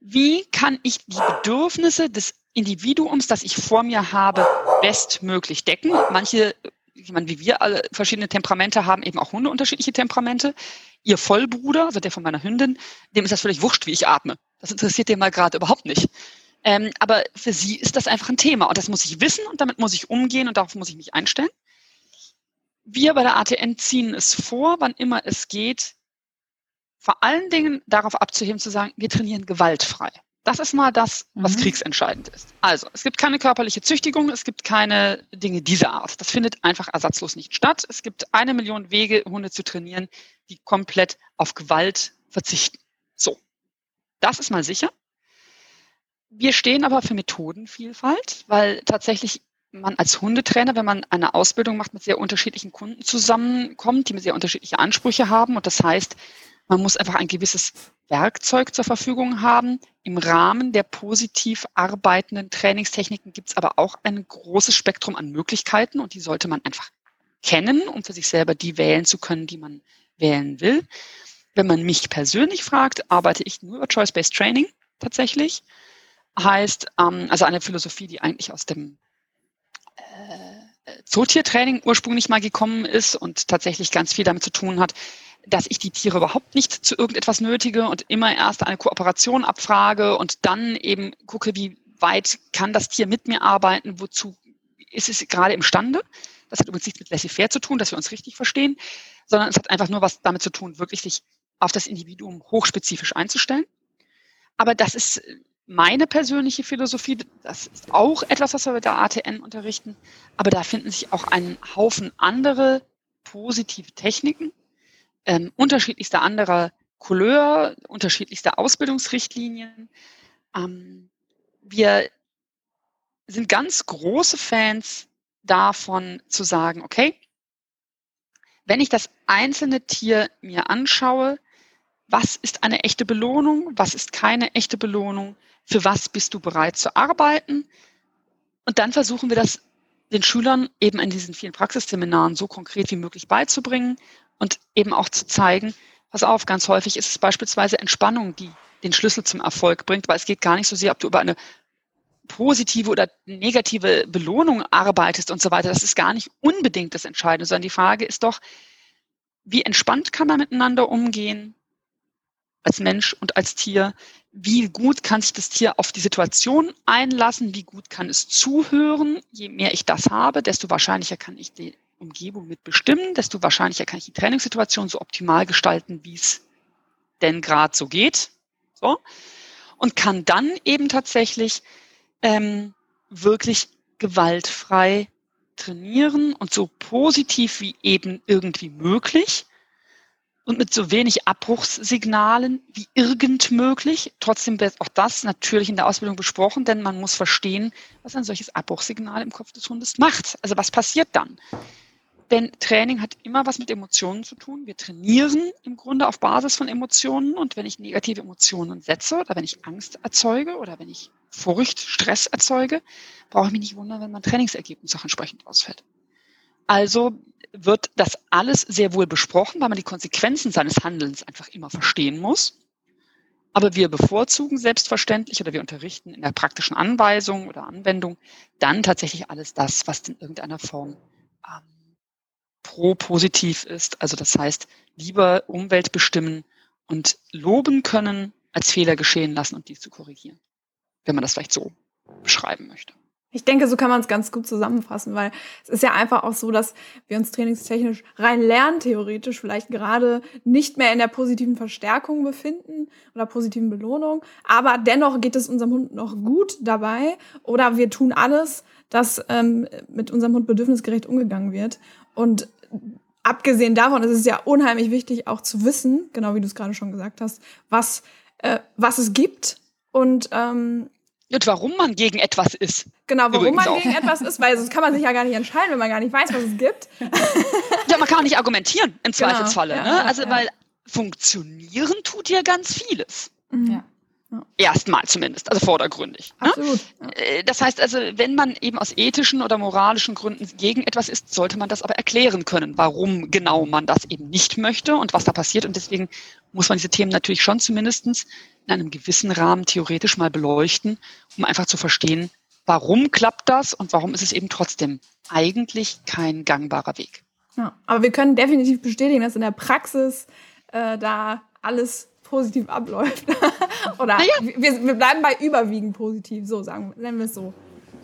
Wie kann ich die Bedürfnisse des Individuums, das ich vor mir habe, bestmöglich decken? Manche, ich meine, wie wir alle verschiedene Temperamente haben, eben auch Hunde unterschiedliche Temperamente. Ihr Vollbruder, also der von meiner Hündin, dem ist das völlig wurscht, wie ich atme. Das interessiert den mal gerade überhaupt nicht. Ähm, aber für sie ist das einfach ein Thema und das muss ich wissen und damit muss ich umgehen und darauf muss ich mich einstellen. Wir bei der ATN ziehen es vor, wann immer es geht, vor allen Dingen darauf abzuheben, zu sagen, wir trainieren gewaltfrei. Das ist mal das, was mhm. kriegsentscheidend ist. Also, es gibt keine körperliche Züchtigung, es gibt keine Dinge dieser Art. Das findet einfach ersatzlos nicht statt. Es gibt eine Million Wege, Hunde zu trainieren, die komplett auf Gewalt verzichten. So. Das ist mal sicher. Wir stehen aber für Methodenvielfalt, weil tatsächlich man als Hundetrainer, wenn man eine Ausbildung macht, mit sehr unterschiedlichen Kunden zusammenkommt, die sehr unterschiedliche Ansprüche haben. Und das heißt, man muss einfach ein gewisses Werkzeug zur Verfügung haben. Im Rahmen der positiv arbeitenden Trainingstechniken gibt es aber auch ein großes Spektrum an Möglichkeiten und die sollte man einfach kennen, um für sich selber die wählen zu können, die man wählen will. Wenn man mich persönlich fragt, arbeite ich nur über Choice-Based Training tatsächlich. Heißt, ähm, also eine Philosophie, die eigentlich aus dem äh, Zootiertraining ursprünglich mal gekommen ist und tatsächlich ganz viel damit zu tun hat, dass ich die Tiere überhaupt nicht zu irgendetwas nötige und immer erst eine Kooperation abfrage und dann eben gucke, wie weit kann das Tier mit mir arbeiten, wozu ist es gerade imstande. Das hat übrigens nichts mit laissez-faire zu tun, dass wir uns richtig verstehen, sondern es hat einfach nur was damit zu tun, wirklich sich auf das Individuum hochspezifisch einzustellen. Aber das ist meine persönliche Philosophie. Das ist auch etwas, was wir mit der ATN unterrichten. Aber da finden sich auch ein Haufen andere positive Techniken, ähm, unterschiedlichster anderer Couleur, unterschiedlichster Ausbildungsrichtlinien. Ähm, wir sind ganz große Fans davon zu sagen, okay, wenn ich das einzelne Tier mir anschaue, was ist eine echte Belohnung, was ist keine echte Belohnung, für was bist du bereit zu arbeiten. Und dann versuchen wir das den Schülern eben in diesen vielen Praxisseminaren so konkret wie möglich beizubringen und eben auch zu zeigen, pass auf, ganz häufig ist es beispielsweise Entspannung, die den Schlüssel zum Erfolg bringt, weil es geht gar nicht so sehr, ob du über eine positive oder negative Belohnung arbeitest und so weiter. Das ist gar nicht unbedingt das Entscheidende, sondern die Frage ist doch, wie entspannt kann man miteinander umgehen? als Mensch und als Tier, wie gut kann sich das Tier auf die Situation einlassen, wie gut kann es zuhören. Je mehr ich das habe, desto wahrscheinlicher kann ich die Umgebung mitbestimmen, desto wahrscheinlicher kann ich die Trainingssituation so optimal gestalten, wie es denn gerade so geht. So. Und kann dann eben tatsächlich ähm, wirklich gewaltfrei trainieren und so positiv wie eben irgendwie möglich und mit so wenig Abbruchssignalen wie irgend möglich. Trotzdem wird auch das natürlich in der Ausbildung besprochen, denn man muss verstehen, was ein solches Abbruchssignal im Kopf des Hundes macht. Also was passiert dann? Denn Training hat immer was mit Emotionen zu tun. Wir trainieren im Grunde auf Basis von Emotionen und wenn ich negative Emotionen setze oder wenn ich Angst erzeuge oder wenn ich Furcht, Stress erzeuge, brauche ich mich nicht wundern, wenn mein Trainingsergebnis auch entsprechend ausfällt. Also wird das alles sehr wohl besprochen, weil man die Konsequenzen seines Handelns einfach immer verstehen muss. Aber wir bevorzugen selbstverständlich oder wir unterrichten in der praktischen Anweisung oder Anwendung dann tatsächlich alles das, was in irgendeiner Form ähm, pro-positiv ist. Also das heißt, lieber Umwelt bestimmen und loben können, als Fehler geschehen lassen und dies zu korrigieren. Wenn man das vielleicht so beschreiben möchte. Ich denke, so kann man es ganz gut zusammenfassen, weil es ist ja einfach auch so, dass wir uns trainingstechnisch rein lerntheoretisch vielleicht gerade nicht mehr in der positiven Verstärkung befinden oder positiven Belohnung, aber dennoch geht es unserem Hund noch gut dabei oder wir tun alles, dass ähm, mit unserem Hund bedürfnisgerecht umgegangen wird. Und abgesehen davon ist es ja unheimlich wichtig auch zu wissen, genau wie du es gerade schon gesagt hast, was, äh, was es gibt und ähm, und warum man gegen etwas ist. Genau, warum Übrigens man auch. gegen etwas ist, weil sonst kann man sich ja gar nicht entscheiden, wenn man gar nicht weiß, was es gibt. <laughs> ja, man kann auch nicht argumentieren im genau, Zweifelsfalle. Ja, ne? Also, ja. weil funktionieren tut ja ganz vieles. Mhm. Ja. Erstmal zumindest, also vordergründig. Ne? Absolut. Ne? Das heißt also, wenn man eben aus ethischen oder moralischen Gründen gegen etwas ist, sollte man das aber erklären können, warum genau man das eben nicht möchte und was da passiert. Und deswegen muss man diese Themen natürlich schon zumindestens in einem gewissen Rahmen theoretisch mal beleuchten, um einfach zu verstehen, warum klappt das und warum ist es eben trotzdem eigentlich kein gangbarer Weg. Ja, aber wir können definitiv bestätigen, dass in der Praxis äh, da alles positiv abläuft. <laughs> Oder naja. wir, wir bleiben bei überwiegend positiv, so sagen, nennen wir es so.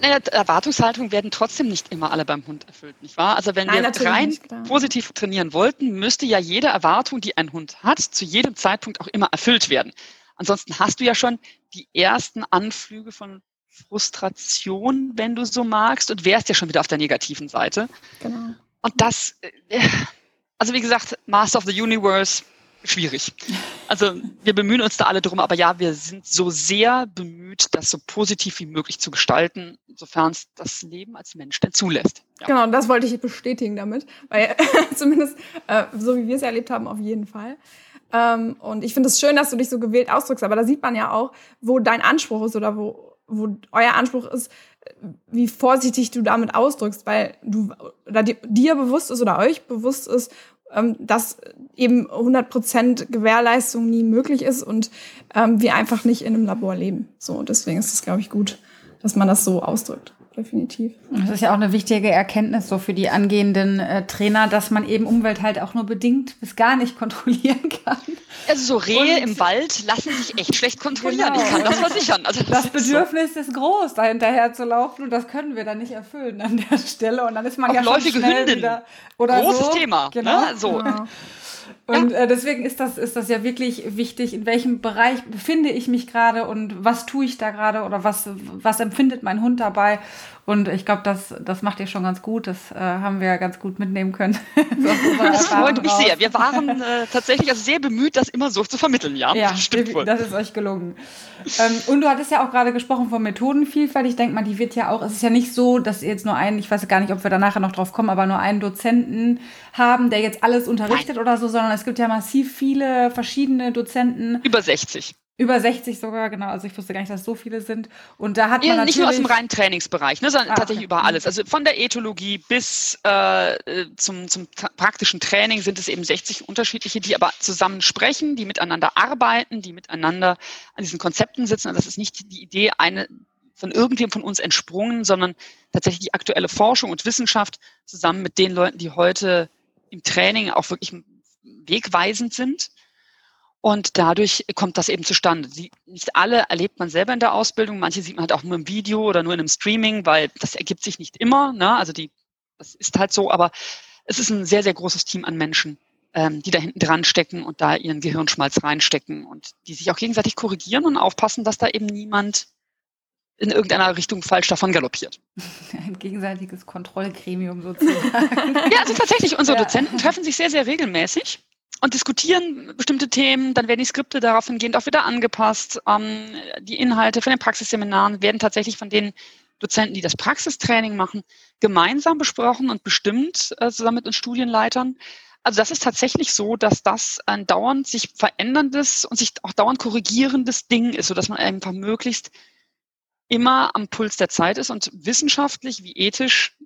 Naja, Erwartungshaltungen werden trotzdem nicht immer alle beim Hund erfüllt, nicht wahr? Also wenn Nein, wir rein positiv trainieren wollten, müsste ja jede Erwartung, die ein Hund hat, zu jedem Zeitpunkt auch immer erfüllt werden. Ansonsten hast du ja schon die ersten Anflüge von Frustration, wenn du so magst, und wärst ja schon wieder auf der negativen Seite. Genau. Und das, äh, also wie gesagt, Master of the Universe, schwierig. Also wir bemühen uns da alle drum, aber ja, wir sind so sehr bemüht, das so positiv wie möglich zu gestalten, sofern es das Leben als Mensch denn zulässt. Ja. Genau, das wollte ich bestätigen damit, weil <laughs> zumindest äh, so wie wir es erlebt haben, auf jeden Fall. Ähm, und ich finde es schön, dass du dich so gewählt ausdrückst, aber da sieht man ja auch, wo dein Anspruch ist oder wo, wo euer Anspruch ist, wie vorsichtig du damit ausdrückst, weil du oder dir bewusst ist oder euch bewusst ist, ähm, dass eben 100% Gewährleistung nie möglich ist und ähm, wir einfach nicht in einem Labor leben. So, deswegen ist es, glaube ich, gut, dass man das so ausdrückt definitiv. Das ist ja auch eine wichtige Erkenntnis so für die angehenden äh, Trainer, dass man eben Umwelt halt auch nur bedingt bis gar nicht <laughs> kontrollieren kann. Also so Rehe und im Wald lassen sich echt schlecht kontrollieren. Genau. Ich kann das versichern. Also das, das Bedürfnis ist, so. ist groß, da hinterher zu laufen und das können wir dann nicht erfüllen an der Stelle und dann ist man auch ja schon schnell Hündin. wieder oder großes so. Thema. Genau. Ne? So. Genau. Und äh, deswegen ist das, ist das ja wirklich wichtig, in welchem Bereich befinde ich mich gerade und was tue ich da gerade oder was, was empfindet mein Hund dabei. Und ich glaube, das, das macht ihr schon ganz gut. Das äh, haben wir ganz gut mitnehmen können. <laughs> das freut mich sehr. Wir waren äh, tatsächlich also sehr bemüht, das immer so zu vermitteln, ja. Ja, das, stimmt wohl. das ist euch gelungen. ähm, und du hattest ja auch gerade gesprochen von Methodenvielfalt. Ich denke mal, die wird ja auch, es ist ja nicht so, dass ihr jetzt nur einen, ich weiß gar nicht, ob wir da nachher noch drauf kommen, aber nur einen Dozenten haben, der jetzt alles unterrichtet Nein. oder so, sondern es gibt ja massiv viele verschiedene Dozenten. Über 60. Über 60 sogar, genau. Also ich wusste gar nicht, dass es so viele sind. Und da hat man ja, natürlich... Nicht nur aus dem reinen Trainingsbereich, ne, sondern ah, tatsächlich okay. über alles. Also von der Ethologie bis äh, zum, zum praktischen Training sind es eben 60 unterschiedliche, die aber zusammen sprechen, die miteinander arbeiten, die miteinander an diesen Konzepten sitzen. Also das ist nicht die Idee eine von irgendjemandem von uns entsprungen, sondern tatsächlich die aktuelle Forschung und Wissenschaft zusammen mit den Leuten, die heute im Training auch wirklich wegweisend sind und dadurch kommt das eben zustande. Die, nicht alle erlebt man selber in der Ausbildung, manche sieht man halt auch nur im Video oder nur in einem Streaming, weil das ergibt sich nicht immer. Ne? Also die, das ist halt so, aber es ist ein sehr, sehr großes Team an Menschen, ähm, die da hinten dran stecken und da ihren Gehirnschmalz reinstecken und die sich auch gegenseitig korrigieren und aufpassen, dass da eben niemand in irgendeiner Richtung falsch davon galoppiert. <laughs> Ein gegenseitiges Kontrollgremium sozusagen. ja, also tatsächlich, unsere ja. Dozenten treffen sich sehr, sehr regelmäßig und diskutieren bestimmte Themen, dann werden die Skripte darauf hingehend auch wieder angepasst. Ähm, die Inhalte von den Praxisseminaren werden tatsächlich von den Dozenten, die das Praxistraining machen, gemeinsam besprochen und bestimmt äh, zusammen mit den Studienleitern. Also das ist tatsächlich so, dass das ein dauernd sich veränderndes und sich auch dauernd korrigierendes Ding ist, sodass man einfach möglichst immer am Puls der Zeit ist und wissenschaftlich wie ethisch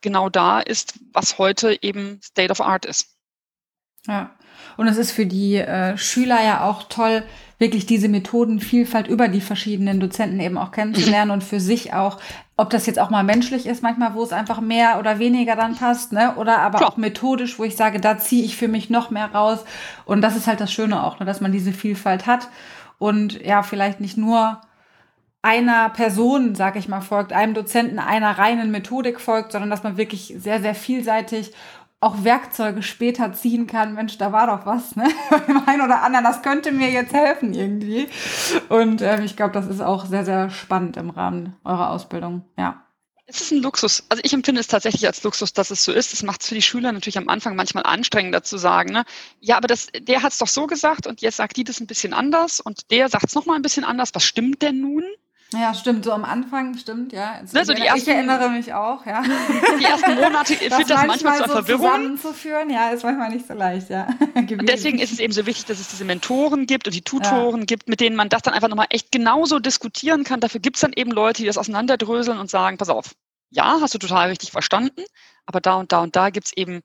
genau da ist, was heute eben State of Art ist. Ja. Und es ist für die äh, Schüler ja auch toll, wirklich diese Methodenvielfalt über die verschiedenen Dozenten eben auch kennenzulernen und für sich auch, ob das jetzt auch mal menschlich ist, manchmal, wo es einfach mehr oder weniger dann passt, ne? Oder aber Klar. auch methodisch, wo ich sage, da ziehe ich für mich noch mehr raus. Und das ist halt das Schöne auch, ne? dass man diese Vielfalt hat und ja, vielleicht nicht nur einer Person, sag ich mal, folgt, einem Dozenten einer reinen Methodik folgt, sondern dass man wirklich sehr, sehr vielseitig auch Werkzeuge später ziehen kann. Mensch, da war doch was, ne? <laughs> Beim einen oder anderen, das könnte mir jetzt helfen irgendwie. Und ähm, ich glaube, das ist auch sehr, sehr spannend im Rahmen eurer Ausbildung, ja. Es ist ein Luxus. Also ich empfinde es tatsächlich als Luxus, dass es so ist. Es macht es für die Schüler natürlich am Anfang manchmal anstrengender zu sagen, ne? ja, aber das, der hat es doch so gesagt und jetzt sagt die das ein bisschen anders und der sagt es nochmal ein bisschen anders. Was stimmt denn nun? Ja, stimmt. So am Anfang, stimmt, ja. Ne, so die ersten, ich erinnere mich auch, ja. <laughs> Die ersten Monate führt das manchmal, zur so Verwirrung. zusammenzuführen, ja, ist manchmal nicht so leicht, ja. <laughs> Und deswegen ist es eben so wichtig, dass es diese Mentoren gibt und die Tutoren ja. gibt, mit denen man das dann einfach nochmal echt genauso diskutieren kann. Dafür gibt es dann eben Leute, die das auseinanderdröseln und sagen, pass auf, ja, hast du total richtig verstanden, aber da und da und da gibt's eben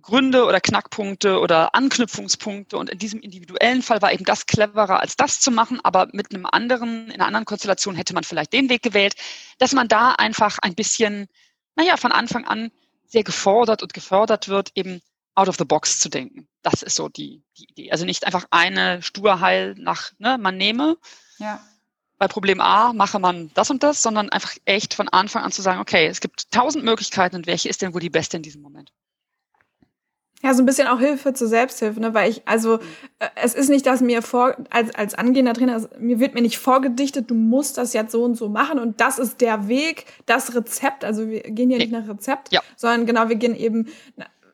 Gründe oder Knackpunkte oder Anknüpfungspunkte. Und in diesem individuellen Fall war eben das cleverer, als das zu machen. Aber mit einem anderen, in einer anderen Konstellation hätte man vielleicht den Weg gewählt, dass man da einfach ein bisschen, naja, von Anfang an sehr gefordert und gefördert wird, eben out of the box zu denken. Das ist so die, die Idee. Also nicht einfach eine Sturheil nach, ne, man nehme. Ja. Bei Problem A mache man das und das, sondern einfach echt von Anfang an zu sagen, okay, es gibt tausend Möglichkeiten und welche ist denn wohl die beste in diesem Moment? Ja, so ein bisschen auch Hilfe zur Selbsthilfe, ne? weil ich, also äh, es ist nicht, dass mir vor, als, als angehender Trainer, also, mir wird mir nicht vorgedichtet, du musst das jetzt so und so machen und das ist der Weg, das Rezept, also wir gehen hier nicht nach Rezept, ja. sondern genau, wir gehen eben,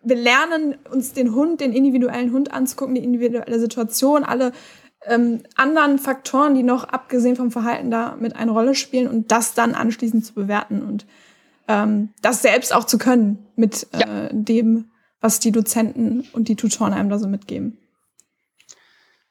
wir lernen uns den Hund, den individuellen Hund anzugucken, die individuelle Situation, alle ähm, anderen Faktoren, die noch abgesehen vom Verhalten da mit eine Rolle spielen und das dann anschließend zu bewerten und ähm, das selbst auch zu können mit ja. äh, dem, was die Dozenten und die Tutoren einem da so mitgeben.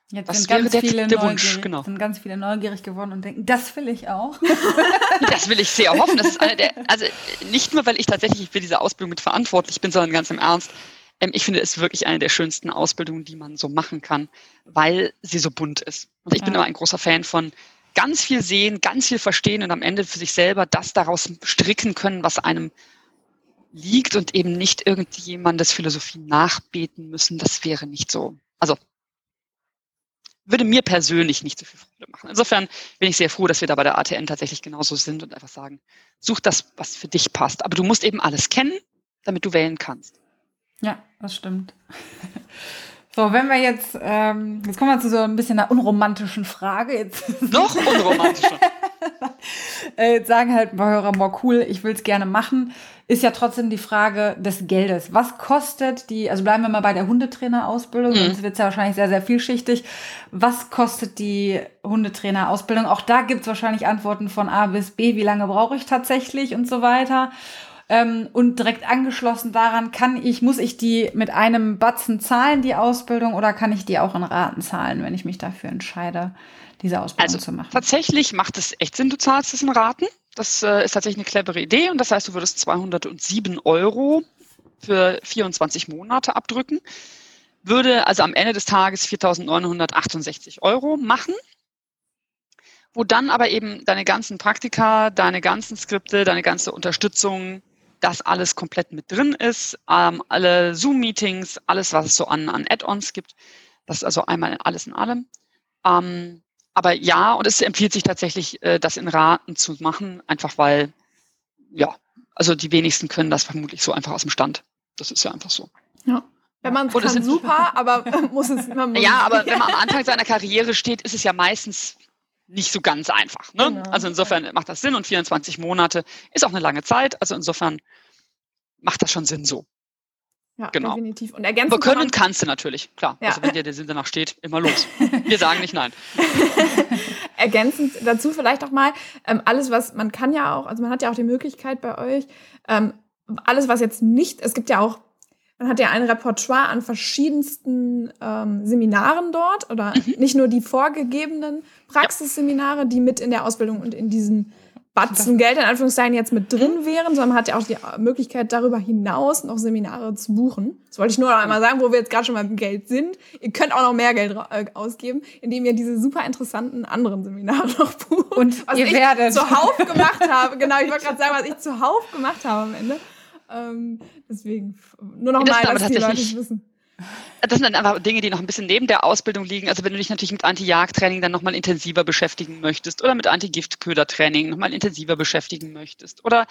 Jetzt was sind ganz, der, viele der Wunsch, genau. sind ganz viele neugierig geworden und denken, das will ich auch. <laughs> <laughs> das will ich sehr hoffen. Das ist eine der, also nicht nur, weil ich tatsächlich für diese Ausbildung mit verantwortlich bin, sondern ganz im Ernst. Ähm, ich finde es wirklich eine der schönsten Ausbildungen, die man so machen kann, weil sie so bunt ist. Und ich ja. bin immer ein großer Fan von ganz viel sehen, ganz viel verstehen und am Ende für sich selber das daraus stricken können, was einem liegt und eben nicht irgendjemandes Philosophie nachbeten müssen, das wäre nicht so. Also würde mir persönlich nicht so viel Freude machen. Insofern bin ich sehr froh, dass wir da bei der ATN tatsächlich genauso sind und einfach sagen, such das, was für dich passt. Aber du musst eben alles kennen, damit du wählen kannst. Ja, das stimmt. <laughs> So, wenn wir jetzt, ähm, jetzt kommen wir zu so ein bisschen einer unromantischen Frage. Jetzt <laughs> Noch unromantischer. <laughs> äh, jetzt sagen halt ein paar Hörer, boah, cool, ich will es gerne machen. Ist ja trotzdem die Frage des Geldes. Was kostet die, also bleiben wir mal bei der Hundetrainerausbildung, Mhm. sonst wird es ja wahrscheinlich sehr, sehr vielschichtig. Was kostet die Hundetrainerausbildung? Auch da gibt es wahrscheinlich Antworten von A bis B, wie lange brauche ich tatsächlich und so weiter. Ähm, und direkt angeschlossen daran, kann ich, muss ich die mit einem Batzen zahlen, die Ausbildung, oder kann ich die auch in Raten zahlen, wenn ich mich dafür entscheide, diese Ausbildung Also zu machen? tatsächlich macht es echt Sinn, du zahlst es in Raten. Das äh, ist tatsächlich eine clevere Idee und das heißt, du würdest 207 Euro für 24 Monate abdrücken. Würde also am Ende des Tages 4.968 Euro machen. Wo dann aber eben deine ganzen Praktika, deine ganzen Skripte, deine ganze Unterstützung, das alles komplett mit drin ist. Ähm, alle Zoom-Meetings, alles, was es so an, an Add-ons gibt. Das ist also einmal alles in allem. Ähm, aber ja, und es empfiehlt sich tatsächlich, äh, das in Raten zu machen, einfach weil, ja, also die wenigsten können das vermutlich so einfach aus dem Stand. Das ist ja einfach so. Ja. Wenn man es kann, sind- super, <laughs> aber muss es. Man muss Ja, aber wenn man <laughs> am Anfang seiner Karriere steht, ist es ja meistens nicht so ganz einfach. Ne? Genau. Also insofern macht das Sinn und 24 Monate ist auch eine lange Zeit. Also insofern macht das schon Sinn so. Ja, genau. definitiv. Und ergänzen Aber kann können man- kannst du natürlich, klar. Ja. Also wenn dir der Sinn danach steht, immer los. Wir sagen nicht nein. <laughs> ergänzend dazu vielleicht auch mal, ähm, alles, was man kann ja auch, also man hat ja auch die Möglichkeit bei euch, ähm, alles, was jetzt nicht, es gibt ja auch, man hat ja ein Repertoire an verschiedensten ähm, Seminaren dort oder nicht nur die vorgegebenen Praxisseminare, die mit in der Ausbildung und in diesem Batzen Geld in Anführungszeichen jetzt mit drin wären, sondern man hat ja auch die Möglichkeit, darüber hinaus noch Seminare zu buchen. Das wollte ich nur noch einmal sagen, wo wir jetzt gerade schon beim Geld sind. Ihr könnt auch noch mehr Geld äh, ausgeben, indem ihr diese super interessanten anderen Seminare <laughs> noch bucht. Und was ihr ich werdet- zuhauf <laughs> gemacht habe. Genau, ich wollte gerade sagen, was ich zuhauf gemacht habe am Ende. Ähm, deswegen nur noch Das mal, dass die Leute es wissen. Das sind dann einfach Dinge, die noch ein bisschen neben der Ausbildung liegen. Also wenn du dich natürlich mit Anti-Jagd-Training dann nochmal intensiver beschäftigen möchtest oder mit Anti-Giftköder-Training nochmal intensiver beschäftigen möchtest oder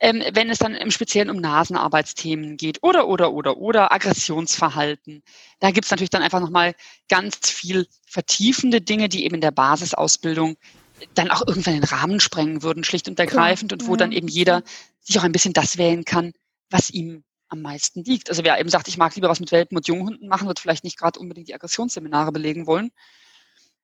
ähm, wenn es dann im Speziellen um Nasenarbeitsthemen geht oder, oder, oder, oder Aggressionsverhalten. Da gibt's natürlich dann einfach nochmal ganz viel vertiefende Dinge, die eben in der Basisausbildung dann auch irgendwann den Rahmen sprengen würden, schlicht und ergreifend, und wo dann eben jeder sich auch ein bisschen das wählen kann, was ihm am meisten liegt. Also wer eben sagt, ich mag lieber was mit Welpen und Junghunden machen, wird vielleicht nicht gerade unbedingt die Aggressionsseminare belegen wollen.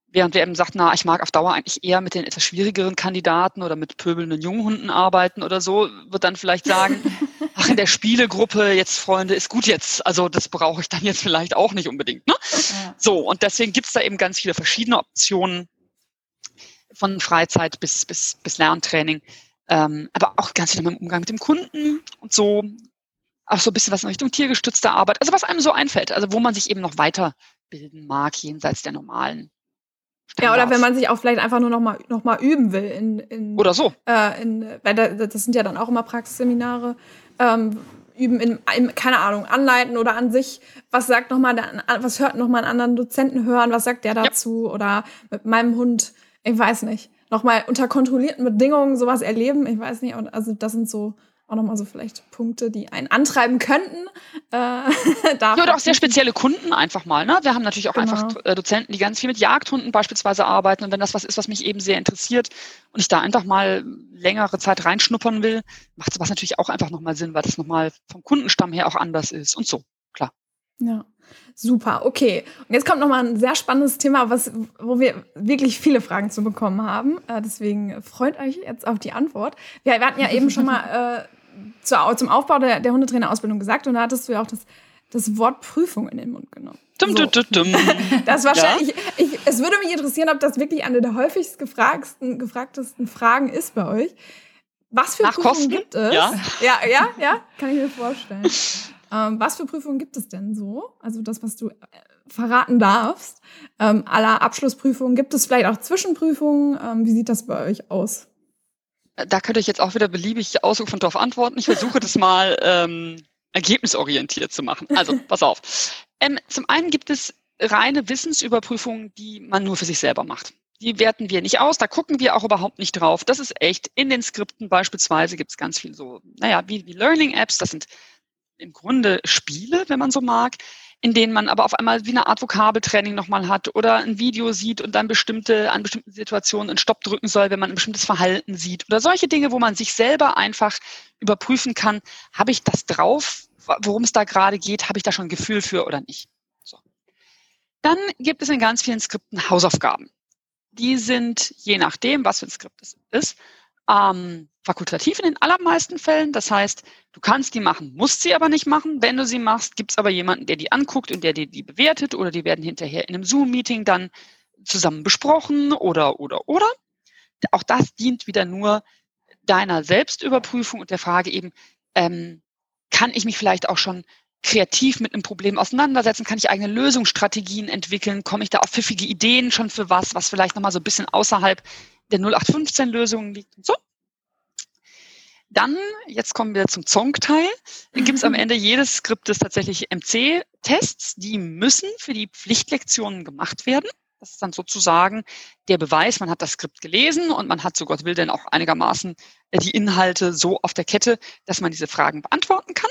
Während wer eben sagt, na, ich mag auf Dauer eigentlich eher mit den etwas schwierigeren Kandidaten oder mit pöbelnden Junghunden arbeiten oder so, wird dann vielleicht sagen, <laughs> ach, in der Spielegruppe jetzt, Freunde, ist gut jetzt. Also das brauche ich dann jetzt vielleicht auch nicht unbedingt. Ne? Ja. So, und deswegen gibt's da eben ganz viele verschiedene Optionen von Freizeit bis, bis, bis Lerntraining. Ähm, aber auch ganz viel im Umgang mit dem Kunden und so. Auch so ein bisschen was in Richtung tiergestützter Arbeit. Also was einem so einfällt. Also wo man sich eben noch weiterbilden mag, jenseits der normalen. Ja, oder Standards. wenn man sich auch vielleicht einfach nur noch mal, noch mal üben will in, in Oder so. äh, in, weil da, das sind ja dann auch immer Praxisseminare, ähm, üben in, in, keine Ahnung, anleiten oder an sich, was sagt noch mal, der, was hört noch mal einen anderen Dozenten hören, was sagt der dazu oder mit meinem Hund, ich weiß nicht, noch mal unter kontrollierten Bedingungen sowas erleben, ich weiß nicht, also das sind so auch noch mal so vielleicht Punkte, die einen antreiben könnten. Äh, <laughs> Ja, oder auch sehr spezielle Kunden einfach mal. Ne? Wir haben natürlich auch Genau. einfach äh, Dozenten, die ganz viel mit Jagdhunden beispielsweise arbeiten. Und wenn das was ist, was mich eben sehr interessiert und ich da einfach mal längere Zeit reinschnuppern will, macht sowas natürlich auch einfach nochmal Sinn, weil das nochmal vom Kundenstamm her auch anders ist und so. Klar. Ja, super. Okay. Und jetzt kommt noch mal ein sehr spannendes Thema, was, wo wir wirklich viele Fragen zu bekommen haben. Äh, deswegen freut euch jetzt auf die Antwort. Wir, wir hatten ja eben schon mal äh, zu, zum Aufbau der, der Hundetrainerausbildung gesagt und da hattest du ja auch das, das Wort Prüfung in den Mund genommen. Dum, So. dum, dum. <laughs> Das wahrscheinlich, ich, es würde mich interessieren, ob das wirklich eine der häufigst gefragtesten, gefragtesten Fragen ist bei euch. Was für Nach Prüfungen Kosten? gibt es? Ja. ja, ja, ja, kann ich mir vorstellen. Ähm, was für Prüfungen gibt es denn so? Also das, was du äh, verraten darfst. Ähm, aller Abschlussprüfungen gibt es vielleicht auch Zwischenprüfungen. Ähm, wie sieht das bei euch aus? Da könnte ich jetzt auch wieder beliebig Ausdruck von drauf antworten. Ich versuche das mal ähm, ergebnisorientiert zu machen. Also, <laughs> pass auf. Ähm, zum einen gibt es reine Wissensüberprüfungen, die man nur für sich selber macht. Die werten wir nicht aus, da gucken wir auch überhaupt nicht drauf. Das ist echt. In den Skripten beispielsweise gibt es ganz viel so, naja, wie, wie Learning-Apps, das sind im Grunde Spiele, wenn man so mag, in denen man aber auf einmal wie eine Art Vokabeltraining nochmal hat oder ein Video sieht und dann bestimmte, an bestimmten Situationen einen Stopp drücken soll, wenn man ein bestimmtes Verhalten sieht oder solche Dinge, wo man sich selber einfach überprüfen kann, habe ich das drauf, worum es da gerade geht, habe ich da schon ein Gefühl für oder nicht. So. Dann gibt es in ganz vielen Skripten Hausaufgaben. Die sind, je nachdem, was für ein Skript es ist, ähm, fakultativ in den allermeisten Fällen. Das heißt, du kannst die machen, musst sie aber nicht machen. Wenn du sie machst, gibt es aber jemanden, der die anguckt und der dir die bewertet oder die werden hinterher in einem Zoom-Meeting dann zusammen besprochen oder, oder, oder. Auch das dient wieder nur deiner Selbstüberprüfung und der Frage eben, ähm, kann ich mich vielleicht auch schon kreativ mit einem Problem auseinandersetzen? Kann ich eigene Lösungsstrategien entwickeln? Komme ich da auf pfiffige Ideen schon für was, was vielleicht nochmal so ein bisschen außerhalb der 0815-Lösungen liegt und so? Dann, jetzt kommen wir zum Zong-Teil, gibt es am Ende jedes Skriptes tatsächlich MC-Tests, die müssen für die Pflichtlektionen gemacht werden. Das ist dann sozusagen der Beweis, man hat das Skript gelesen und man hat, so Gott will, denn auch einigermaßen äh, die Inhalte so auf der Kette, dass man diese Fragen beantworten kann.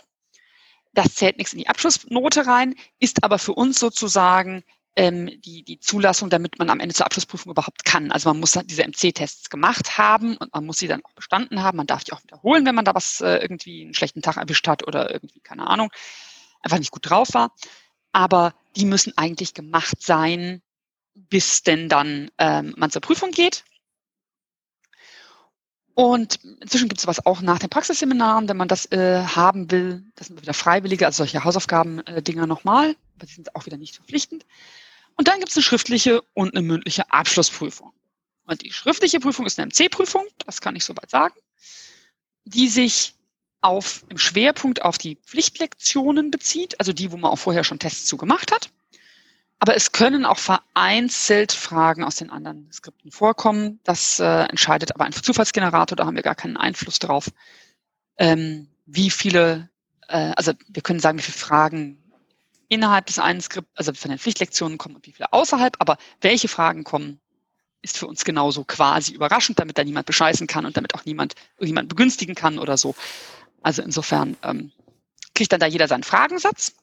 Das zählt nichts in die Abschlussnote rein, ist aber für uns sozusagen ähm, die, die Zulassung, damit man am Ende zur Abschlussprüfung überhaupt kann. Also man muss diese MC-Tests gemacht haben und man muss sie dann auch bestanden haben. Man darf die auch wiederholen, wenn man da was äh, irgendwie einen schlechten Tag erwischt hat oder irgendwie, keine Ahnung, einfach nicht gut drauf war. Aber die müssen eigentlich gemacht sein, bis denn dann ähm, man zur Prüfung geht. Und inzwischen gibt es was auch nach den Praxisseminaren, wenn man das äh, haben will. Das sind wieder Freiwillige, also solche Hausaufgaben-Dinger äh, nochmal, aber die sind auch wieder nicht verpflichtend. Und dann gibt es eine schriftliche und eine mündliche Abschlussprüfung. Und die schriftliche Prüfung ist eine MC-Prüfung, das kann ich soweit sagen, die sich auf, im Schwerpunkt auf die Pflichtlektionen bezieht, also die, wo man auch vorher schon Tests zu gemacht hat. Aber es können auch vereinzelt Fragen aus den anderen Skripten vorkommen. Das äh, entscheidet aber ein Zufallsgenerator, da haben wir gar keinen Einfluss drauf. Ähm, wie viele, äh, also wir können sagen, wie viele Fragen innerhalb des einen Skripts, also von den Pflichtlektionen kommen und wie viele außerhalb, aber welche Fragen kommen, ist für uns genauso quasi überraschend, damit da niemand bescheißen kann und damit auch niemand irgendjemand begünstigen kann oder so. Also insofern ähm, kriegt dann da jeder seinen Fragensatz.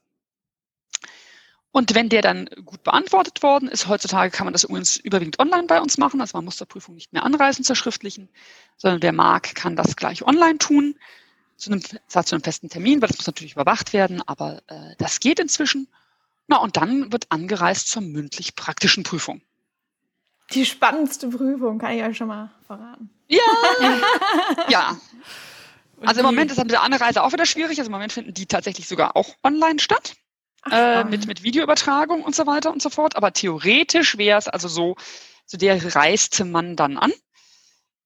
Und wenn der dann gut beantwortet worden ist, heutzutage kann man das übrigens überwiegend online bei uns machen, also man muss zur Prüfung nicht mehr anreisen zur schriftlichen, sondern wer mag, kann das gleich online tun zu einem, zwar zu einem festen Termin, weil das muss natürlich überwacht werden, aber äh, das geht inzwischen. Na, und dann wird angereist zur mündlich-praktischen Prüfung. Die spannendste Prüfung, kann ich euch schon mal verraten. Ja, <laughs> ja. Also im Moment ist dann mit der Anreise auch wieder schwierig. Also im Moment finden die tatsächlich sogar auch online statt. Ach, äh, mit, mit Videoübertragung und so weiter und so fort. Aber theoretisch wäre es also so, so der reiste man dann an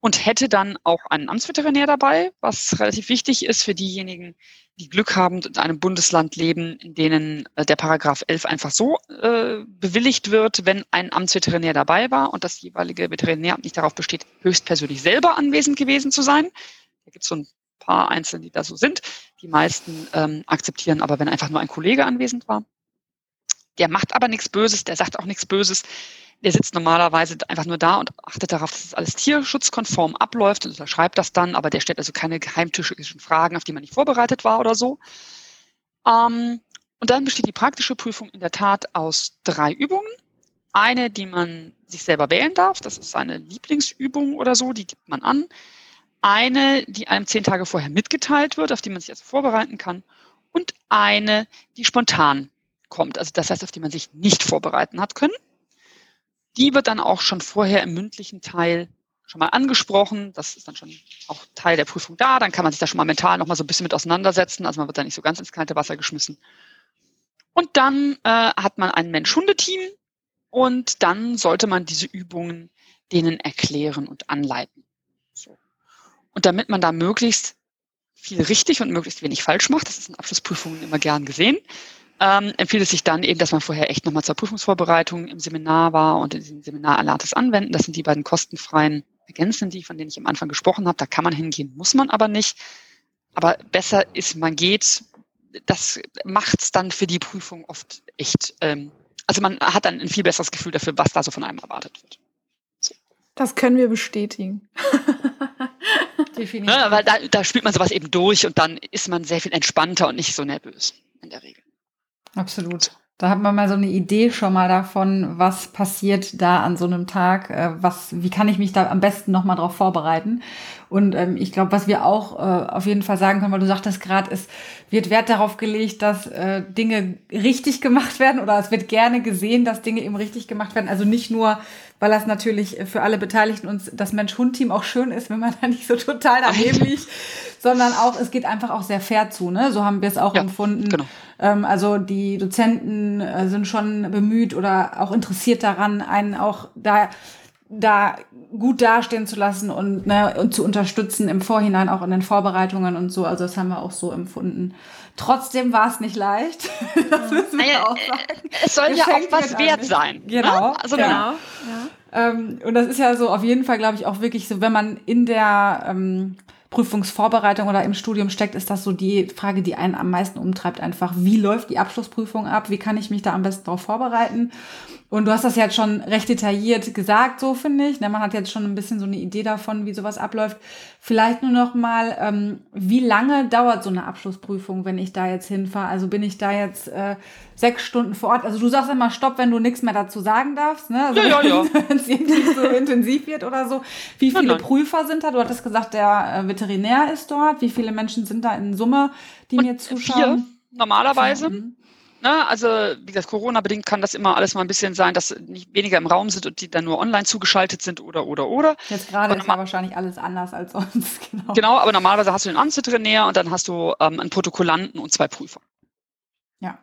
und hätte dann auch einen Amtsveterinär dabei, was relativ wichtig ist für diejenigen, die Glück haben in einem Bundesland leben, in denen äh, der Paragraph 11 einfach so äh, bewilligt wird, wenn ein Amtsveterinär dabei war und das jeweilige Veterinäramt nicht darauf besteht, höchstpersönlich selber anwesend gewesen zu sein. Da gibt es so ein paar Einzelne, die da so sind. Die meisten ähm, akzeptieren aber, wenn einfach nur ein Kollege anwesend war. Der macht aber nichts Böses, der sagt auch nichts Böses. Der sitzt normalerweise einfach nur da und achtet darauf, dass das alles tierschutzkonform abläuft und unterschreibt das dann, aber der stellt also keine geheimtischischen Fragen, auf die man nicht vorbereitet war oder so. Ähm, und dann besteht die praktische Prüfung in der Tat aus drei Übungen. Eine, die man sich selber wählen darf, das ist seine Lieblingsübung oder so, die gibt man an. Eine, die einem zehn Tage vorher mitgeteilt wird, auf die man sich also vorbereiten kann. Und eine, die spontan kommt, also das heißt, auf die man sich nicht vorbereiten hat können. Die wird dann auch schon vorher im mündlichen Teil schon mal angesprochen. Das ist dann schon auch Teil der Prüfung da. Dann kann man sich da schon mal mental noch mal so ein bisschen mit auseinandersetzen. Also man wird da nicht so ganz ins kalte Wasser geschmissen. Und dann äh, hat man ein Mensch-Hunde-Team und dann sollte man diese Übungen denen erklären und anleiten. So. Und damit man da möglichst viel richtig und möglichst wenig falsch macht, das ist in Abschlussprüfungen immer gern gesehen, ähm, empfiehlt es sich dann eben, dass man vorher echt nochmal zur Prüfungsvorbereitung im Seminar war und in diesem Seminar Erlerntes anwenden. Das sind die beiden kostenfreien Ergänzenden, die, von denen ich am Anfang gesprochen habe. Da kann man hingehen, muss man aber nicht. Aber besser ist, man geht. Das macht es dann für die Prüfung oft echt. Ähm, also man hat dann ein viel besseres Gefühl dafür, was da so von einem erwartet wird. So. Das können wir bestätigen. Definitiv. Ja, weil da, da spielt man sowas eben durch und dann ist man sehr viel entspannter und nicht so nervös in der Regel. Absolut. Da hat man mal so eine Idee schon mal davon, was passiert da an so einem Tag, äh, was, wie kann ich mich da am besten nochmal drauf vorbereiten. Und ähm, ich glaube, was wir auch äh, auf jeden Fall sagen können, weil du sagtest gerade, es wird Wert darauf gelegt, dass äh, Dinge richtig gemacht werden oder es wird gerne gesehen, dass Dinge eben richtig gemacht werden. Also nicht nur, weil das natürlich für alle Beteiligten und das Mensch-Hund-Team auch schön ist, wenn man <laughs> da nicht so total daneben liegt, sondern auch, es geht einfach auch sehr fair zu. Ne? So haben wir es auch ja, empfunden. Genau. Ähm, also die Dozenten äh, sind schon bemüht oder auch interessiert daran, einen auch da da gut dastehen zu lassen und, ne, und zu unterstützen im Vorhinein, auch in den Vorbereitungen und so. Also das haben wir auch so empfunden. Trotzdem war es nicht leicht. <laughs> das müssen wir auch sagen. Es soll Geschenkt ja auch was wert sein. Ne? Genau. Ne? Also genau. genau. Ja. Ähm, und das ist ja so auf jeden Fall, glaube ich, auch wirklich so, wenn man in der ähm, Prüfungsvorbereitung oder im Studium steckt, ist das so die Frage, die einen am meisten umtreibt, einfach, wie läuft die Abschlussprüfung ab? Wie kann ich mich da am besten darauf vorbereiten? Und du hast das jetzt schon recht detailliert gesagt, so finde ich. Ne, man hat jetzt schon ein bisschen so eine Idee davon, wie sowas abläuft. Vielleicht nur noch mal, ähm, wie lange dauert so eine Abschlussprüfung, wenn ich da jetzt hinfahre? Also bin ich da jetzt äh, sechs Stunden vor Ort? Also du sagst immer Stopp, wenn du nichts mehr dazu sagen darfst, ne? Also ja, ja, ja. <laughs> wenn es irgendwie so intensiv wird oder so. Wie viele nein. Prüfer sind da? Du hattest gesagt, der äh, Veterinär ist dort. Wie viele Menschen sind da in Summe, die Und mir zuschauen? Vier, normalerweise. Vier. Ne, also wie gesagt, Corona-bedingt kann das immer alles mal ein bisschen sein, dass nicht weniger im Raum sind und die dann nur online zugeschaltet sind oder oder oder. Jetzt gerade ist ja wahrscheinlich alles anders als sonst. <laughs> Genau. genau, aber normalerweise hast du den Anzitrenär und dann hast du ähm, einen Protokollanten und zwei Prüfer. Ja.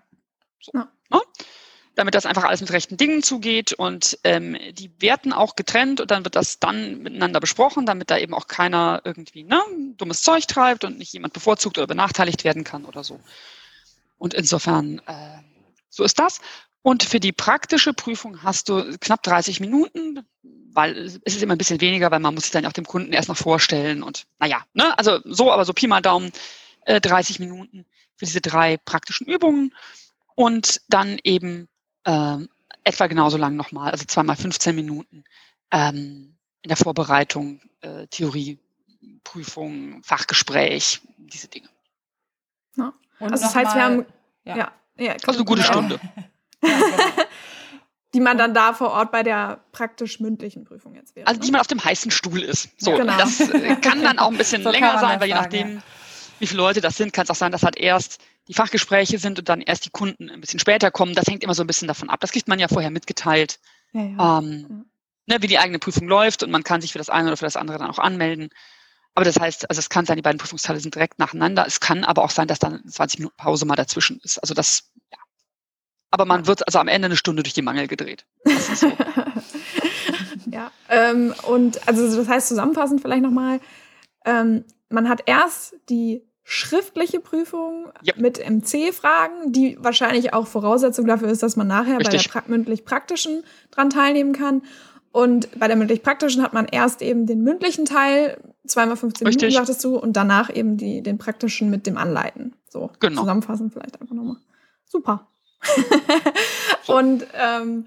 So, ja. Ne? Damit das einfach alles mit rechten Dingen zugeht und ähm, die werden auch getrennt und dann wird das dann miteinander besprochen, damit da eben auch keiner irgendwie ne, dummes Zeug treibt und nicht jemand bevorzugt oder benachteiligt werden kann oder so. Und insofern, äh, so ist das. Und für die praktische Prüfung hast du knapp 30 Minuten, weil es ist immer ein bisschen weniger, weil man muss sich dann auch dem Kunden erst noch vorstellen und naja, ne, also so, aber so Pi mal Daumen, äh, 30 Minuten für diese drei praktischen Übungen und dann eben äh, etwa genauso lang nochmal, also zweimal 15 Minuten ähm, in der Vorbereitung, äh, Theorie, Prüfung, Fachgespräch, diese Dinge. Ja. Und also das heißt, wir haben ja, ja, ja also eine gute Stunde. <laughs> die man dann da vor Ort bei der praktisch mündlichen Prüfung jetzt wäre. Also die ne? man auf dem heißen Stuhl ist. So, genau. das äh, kann dann auch ein bisschen <laughs> so länger sein, weil je nachdem, ja. wie viele Leute das sind, kann es auch sein, dass halt erst die Fachgespräche sind und dann erst die Kunden ein bisschen später kommen. Das hängt immer so ein bisschen davon ab. Das kriegt man ja vorher mitgeteilt, ja, ja. Ähm, ne, wie die eigene Prüfung läuft und man kann sich für das eine oder für das andere dann auch anmelden. Aber das heißt, also es kann sein, die beiden Prüfungsteile sind direkt nacheinander. Es kann aber auch sein, dass dann 20 Minuten Pause mal dazwischen ist. Also das, ja. Aber man wird also am Ende eine Stunde durch die Mangel gedreht. So. <laughs> ja, ähm, und also das heißt zusammenfassend vielleicht nochmal, ähm, man hat erst die schriftliche Prüfung yep. mit MC-Fragen, die wahrscheinlich auch Voraussetzung dafür ist, dass man nachher Richtig. bei der pra mündlich-praktischen dran teilnehmen kann. Und bei der mündlich-praktischen hat man erst eben den mündlichen Teil, zweimal 15 Richtig. Minuten, sagtest du, und danach eben die, den praktischen mit dem Anleiten. So, genau. zusammenfassend vielleicht einfach nochmal. Super. <laughs> und ähm,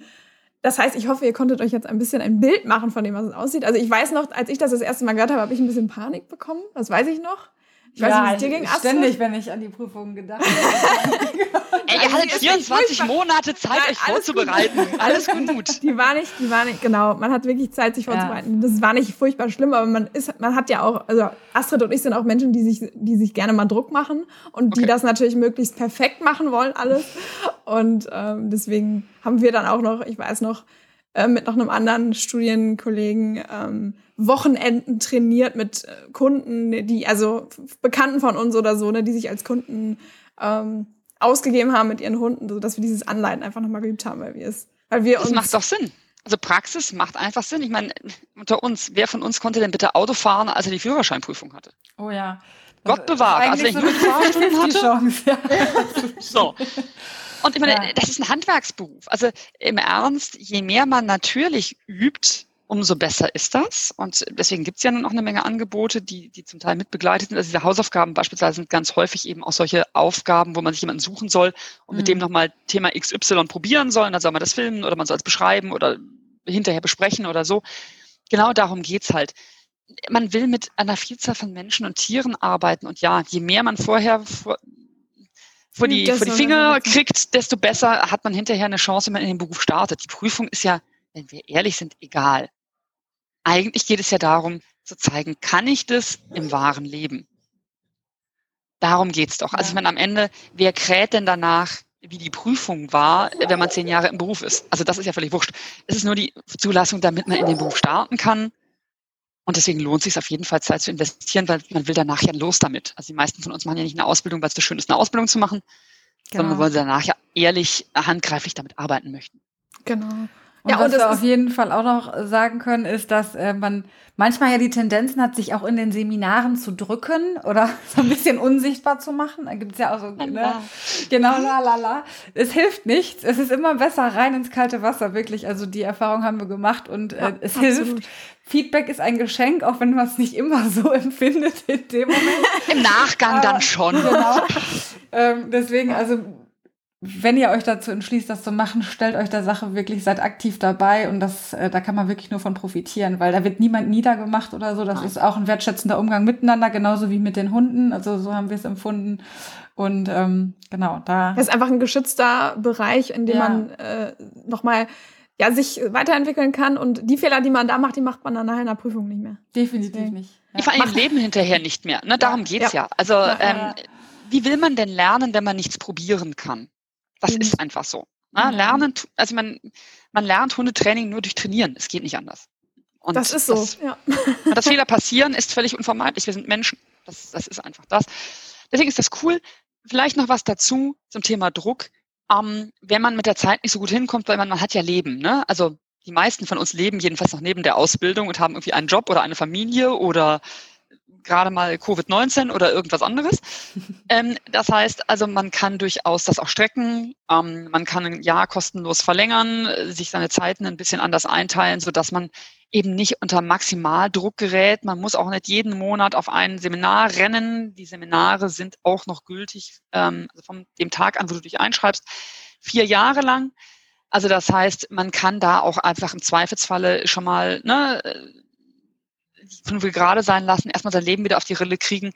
das heißt, ich hoffe, ihr konntet euch jetzt ein bisschen ein Bild machen von dem, was es aussieht. Also ich weiß noch, als ich das das erste Mal gehört habe, habe ich ein bisschen Panik bekommen. Das weiß ich noch. Ich weiß ja, nicht, dir ging ständig, wenn ich an die Prüfungen gedacht <laughs> habe. Ey, ihr hattet 24 Monate Zeit, Nein, euch vorzubereiten. Gut. <laughs> Alles gut. Die war nicht, die war nicht, genau. Man hat wirklich Zeit, sich vorzubereiten. Ja. Das war nicht furchtbar schlimm, aber man ist, man hat ja auch, also Astrid und ich sind auch Menschen, die sich, die sich gerne mal Druck machen und okay. die das natürlich möglichst perfekt machen wollen, alles. Und ähm, deswegen haben wir dann auch noch, ich weiß noch, äh, mit noch einem anderen Studienkollegen ähm, Wochenenden trainiert mit äh, Kunden, die, also Bekannten von uns oder so, ne, die sich als Kunden ähm, ausgegeben haben mit ihren Hunden, so dass wir dieses Anleiten einfach nochmal geübt haben, weil wir es, weil wir das uns. Das macht doch Sinn. Also Praxis macht einfach Sinn. Ich meine, unter uns, wer von uns konnte denn bitte Auto fahren, als er die Führerscheinprüfung hatte? Oh ja. Gott bewahrt, als er so nur <laughs> die Fahrstunden hatte. Chance, ja. <laughs> so. Und ich meine, ja. das ist ein Handwerksberuf. Also im Ernst, je mehr man natürlich übt, umso besser ist das. Und deswegen gibt es ja nun auch eine Menge Angebote, die, die zum Teil mitbegleitet sind. Also diese Hausaufgaben beispielsweise sind ganz häufig eben auch solche Aufgaben, wo man sich jemanden suchen soll und mhm. mit dem nochmal Thema XY probieren soll. Und dann soll man das filmen oder man soll es beschreiben oder hinterher besprechen oder so. Genau darum geht's halt. Man will mit einer Vielzahl von Menschen und Tieren arbeiten. Und ja, je mehr man vorher vor, vor die, vor die Finger kriegt, desto besser hat man hinterher eine Chance, wenn man in den Beruf startet. Die Prüfung ist ja, wenn wir ehrlich sind, egal. Eigentlich geht es ja darum, zu zeigen, kann ich das im wahren Leben? Darum geht's doch. Also ich meine, am Ende, wer kräht denn danach, wie die Prüfung war, wenn man zehn Jahre im Beruf ist? Also das ist ja völlig wurscht. Es ist nur die Zulassung, damit man in den Beruf starten kann. Und deswegen lohnt es sich auf jeden Fall Zeit zu investieren, weil man will danach ja los damit. Also die meisten von uns machen ja nicht eine Ausbildung, weil es so schön ist, eine Ausbildung zu machen, genau. sondern weil sie danach ja ehrlich, handgreiflich damit arbeiten möchten. Genau. Und ja, was und wir auf jeden Fall auch noch sagen können, ist, dass äh, man manchmal ja die Tendenzen hat, sich auch in den Seminaren zu drücken oder <laughs> so ein bisschen unsichtbar zu machen. Da gibt es ja auch so, ne? genau, la la la. Es hilft nichts. Es ist immer besser rein ins kalte Wasser, wirklich. Also die Erfahrung haben wir gemacht und äh, ja, es absolut. hilft. Feedback ist ein Geschenk, auch wenn man es nicht immer so <laughs> empfindet in dem Moment. Im Nachgang Aber, dann schon. Genau. ähm, deswegen, also wenn ihr euch dazu entschließt, das zu machen, stellt euch der Sache wirklich, seid aktiv dabei und das, äh, da kann man wirklich nur von profitieren, weil da wird niemand niedergemacht oder so. Das Nein. ist auch ein wertschätzender Umgang miteinander, genauso wie mit den Hunden. Also so haben wir es empfunden. Und ähm, genau, da. Das ist einfach ein geschützter Bereich, in dem ja. man äh, nochmal ja, sich weiterentwickeln kann. Und die Fehler, die man da macht, die macht man dann nachher in der Prüfung nicht mehr. Definitiv Deswegen. nicht. Ja. Vor allem Leben hinterher nicht mehr. Ne? Darum ja. geht's ja. ja. Also ähm, wie will man denn lernen, wenn man nichts probieren kann? Das mhm. ist einfach so. Ne? Lernen, also man, man lernt Hundetraining nur durch Trainieren. Es geht nicht anders. Und das ist so. Das, ja. <laughs> dass Fehler passieren, ist völlig unvermeidlich. Wir sind Menschen. Das, das ist einfach das. Deswegen ist das cool. Vielleicht noch was dazu zum Thema Druck. Ähm, wenn man mit der Zeit nicht so gut hinkommt, weil man, man hat ja Leben. Ne? Also die meisten von uns leben jedenfalls noch neben der Ausbildung und haben irgendwie einen Job oder eine Familie oder gerade mal Covid-19 oder irgendwas anderes. <laughs> ähm, das heißt also, man kann durchaus das auch strecken. Ähm, man kann ein Jahr kostenlos verlängern, sich seine Zeiten ein bisschen anders einteilen, so dass man eben nicht unter Maximaldruck gerät. Man muss auch nicht jeden Monat auf ein Seminar rennen. Die Seminare sind auch noch gültig, ähm, also von dem Tag an, wo du dich einschreibst, vier Jahre lang. Also das heißt, man kann da auch einfach im Zweifelsfalle schon mal ne, fünf gerade sein lassen, erstmal sein Leben wieder auf die Rille kriegen,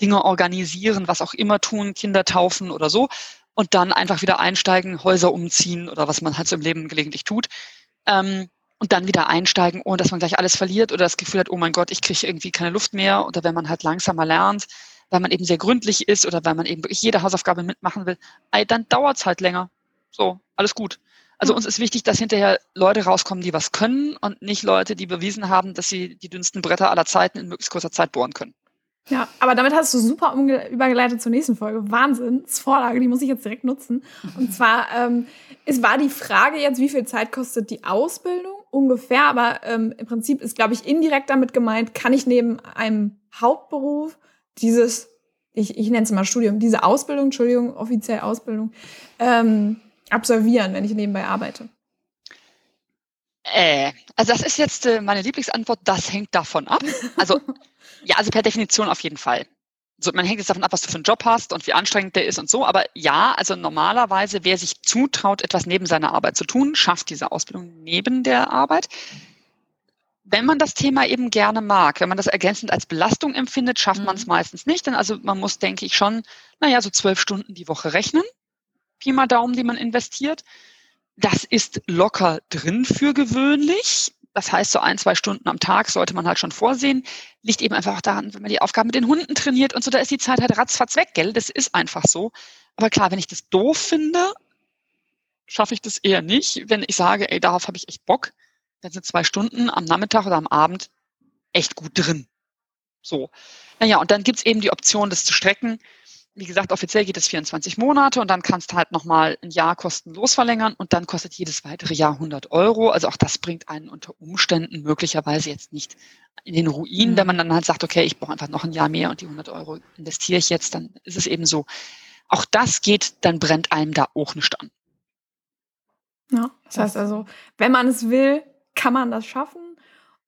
Dinge organisieren, was auch immer tun, Kinder taufen oder so und dann einfach wieder einsteigen, Häuser umziehen oder was man halt so im Leben gelegentlich tut. Ähm, und dann wieder einsteigen, ohne dass man gleich alles verliert oder das Gefühl hat, oh mein Gott, ich kriege irgendwie keine Luft mehr oder wenn man halt langsamer lernt, weil man eben sehr gründlich ist oder weil man eben wirklich jede Hausaufgabe mitmachen will, dann dauert's halt länger. So, alles gut. Also uns ist wichtig, dass hinterher Leute rauskommen, die was können und nicht Leute, die bewiesen haben, dass sie die dünnsten Bretter aller Zeiten in möglichst kurzer Zeit bohren können. Ja, aber damit hast du super übergeleitet zur nächsten Folge. Wahnsinnsvorlage, die muss ich jetzt direkt nutzen. Und <laughs> zwar, ähm, es war die Frage jetzt, wie viel Zeit kostet die Ausbildung ungefähr, aber ähm, im Prinzip ist, glaube ich, indirekt damit gemeint, kann ich neben einem Hauptberuf dieses, ich, ich nenne es mal Studium, diese Ausbildung, Entschuldigung, offiziell Ausbildung, ähm, absolvieren, wenn ich nebenbei arbeite? Äh, also das ist jetzt äh, meine Lieblingsantwort, das hängt davon ab. Also <laughs> ja, also per Definition auf jeden Fall. So, man hängt jetzt davon ab, was du für einen Job hast und wie anstrengend der ist und so. Aber ja, also normalerweise, wer sich zutraut, etwas neben seiner Arbeit zu tun, schafft diese Ausbildung neben der Arbeit. Wenn man das Thema eben gerne mag, wenn man das ergänzend als Belastung empfindet, schafft mhm. man es meistens nicht. Denn also man muss, denke ich, schon, naja, so zwölf Stunden die Woche rechnen. Pi mal Daumen, die man investiert. Das ist locker drin für gewöhnlich. Das heißt, so ein, zwei Stunden am Tag sollte man halt schon vorsehen. Liegt eben einfach daran, wenn man die Aufgaben mit den Hunden trainiert und so, da ist die Zeit halt ratzfatz weg, gell? Das ist einfach so. Aber klar, wenn ich das doof finde, schaffe ich das eher nicht. Wenn ich sage, ey, darauf habe ich echt Bock, dann sind zwei Stunden am Nachmittag oder am Abend echt gut drin. So. Naja, und dann gibt's eben die Option, das zu strecken wie gesagt, offiziell geht es 24 Monate und dann kannst du halt nochmal ein Jahr kostenlos verlängern und dann kostet jedes weitere Jahr 100 Euro. Also auch das bringt einen unter Umständen möglicherweise jetzt nicht in den Ruin, mhm. wenn man dann halt sagt, okay, ich brauche einfach noch ein Jahr mehr und die 100 Euro investiere ich jetzt, dann ist es eben so. Auch das geht, dann brennt einem da auch nicht an. Ja, das heißt also, wenn man es will, kann man das schaffen.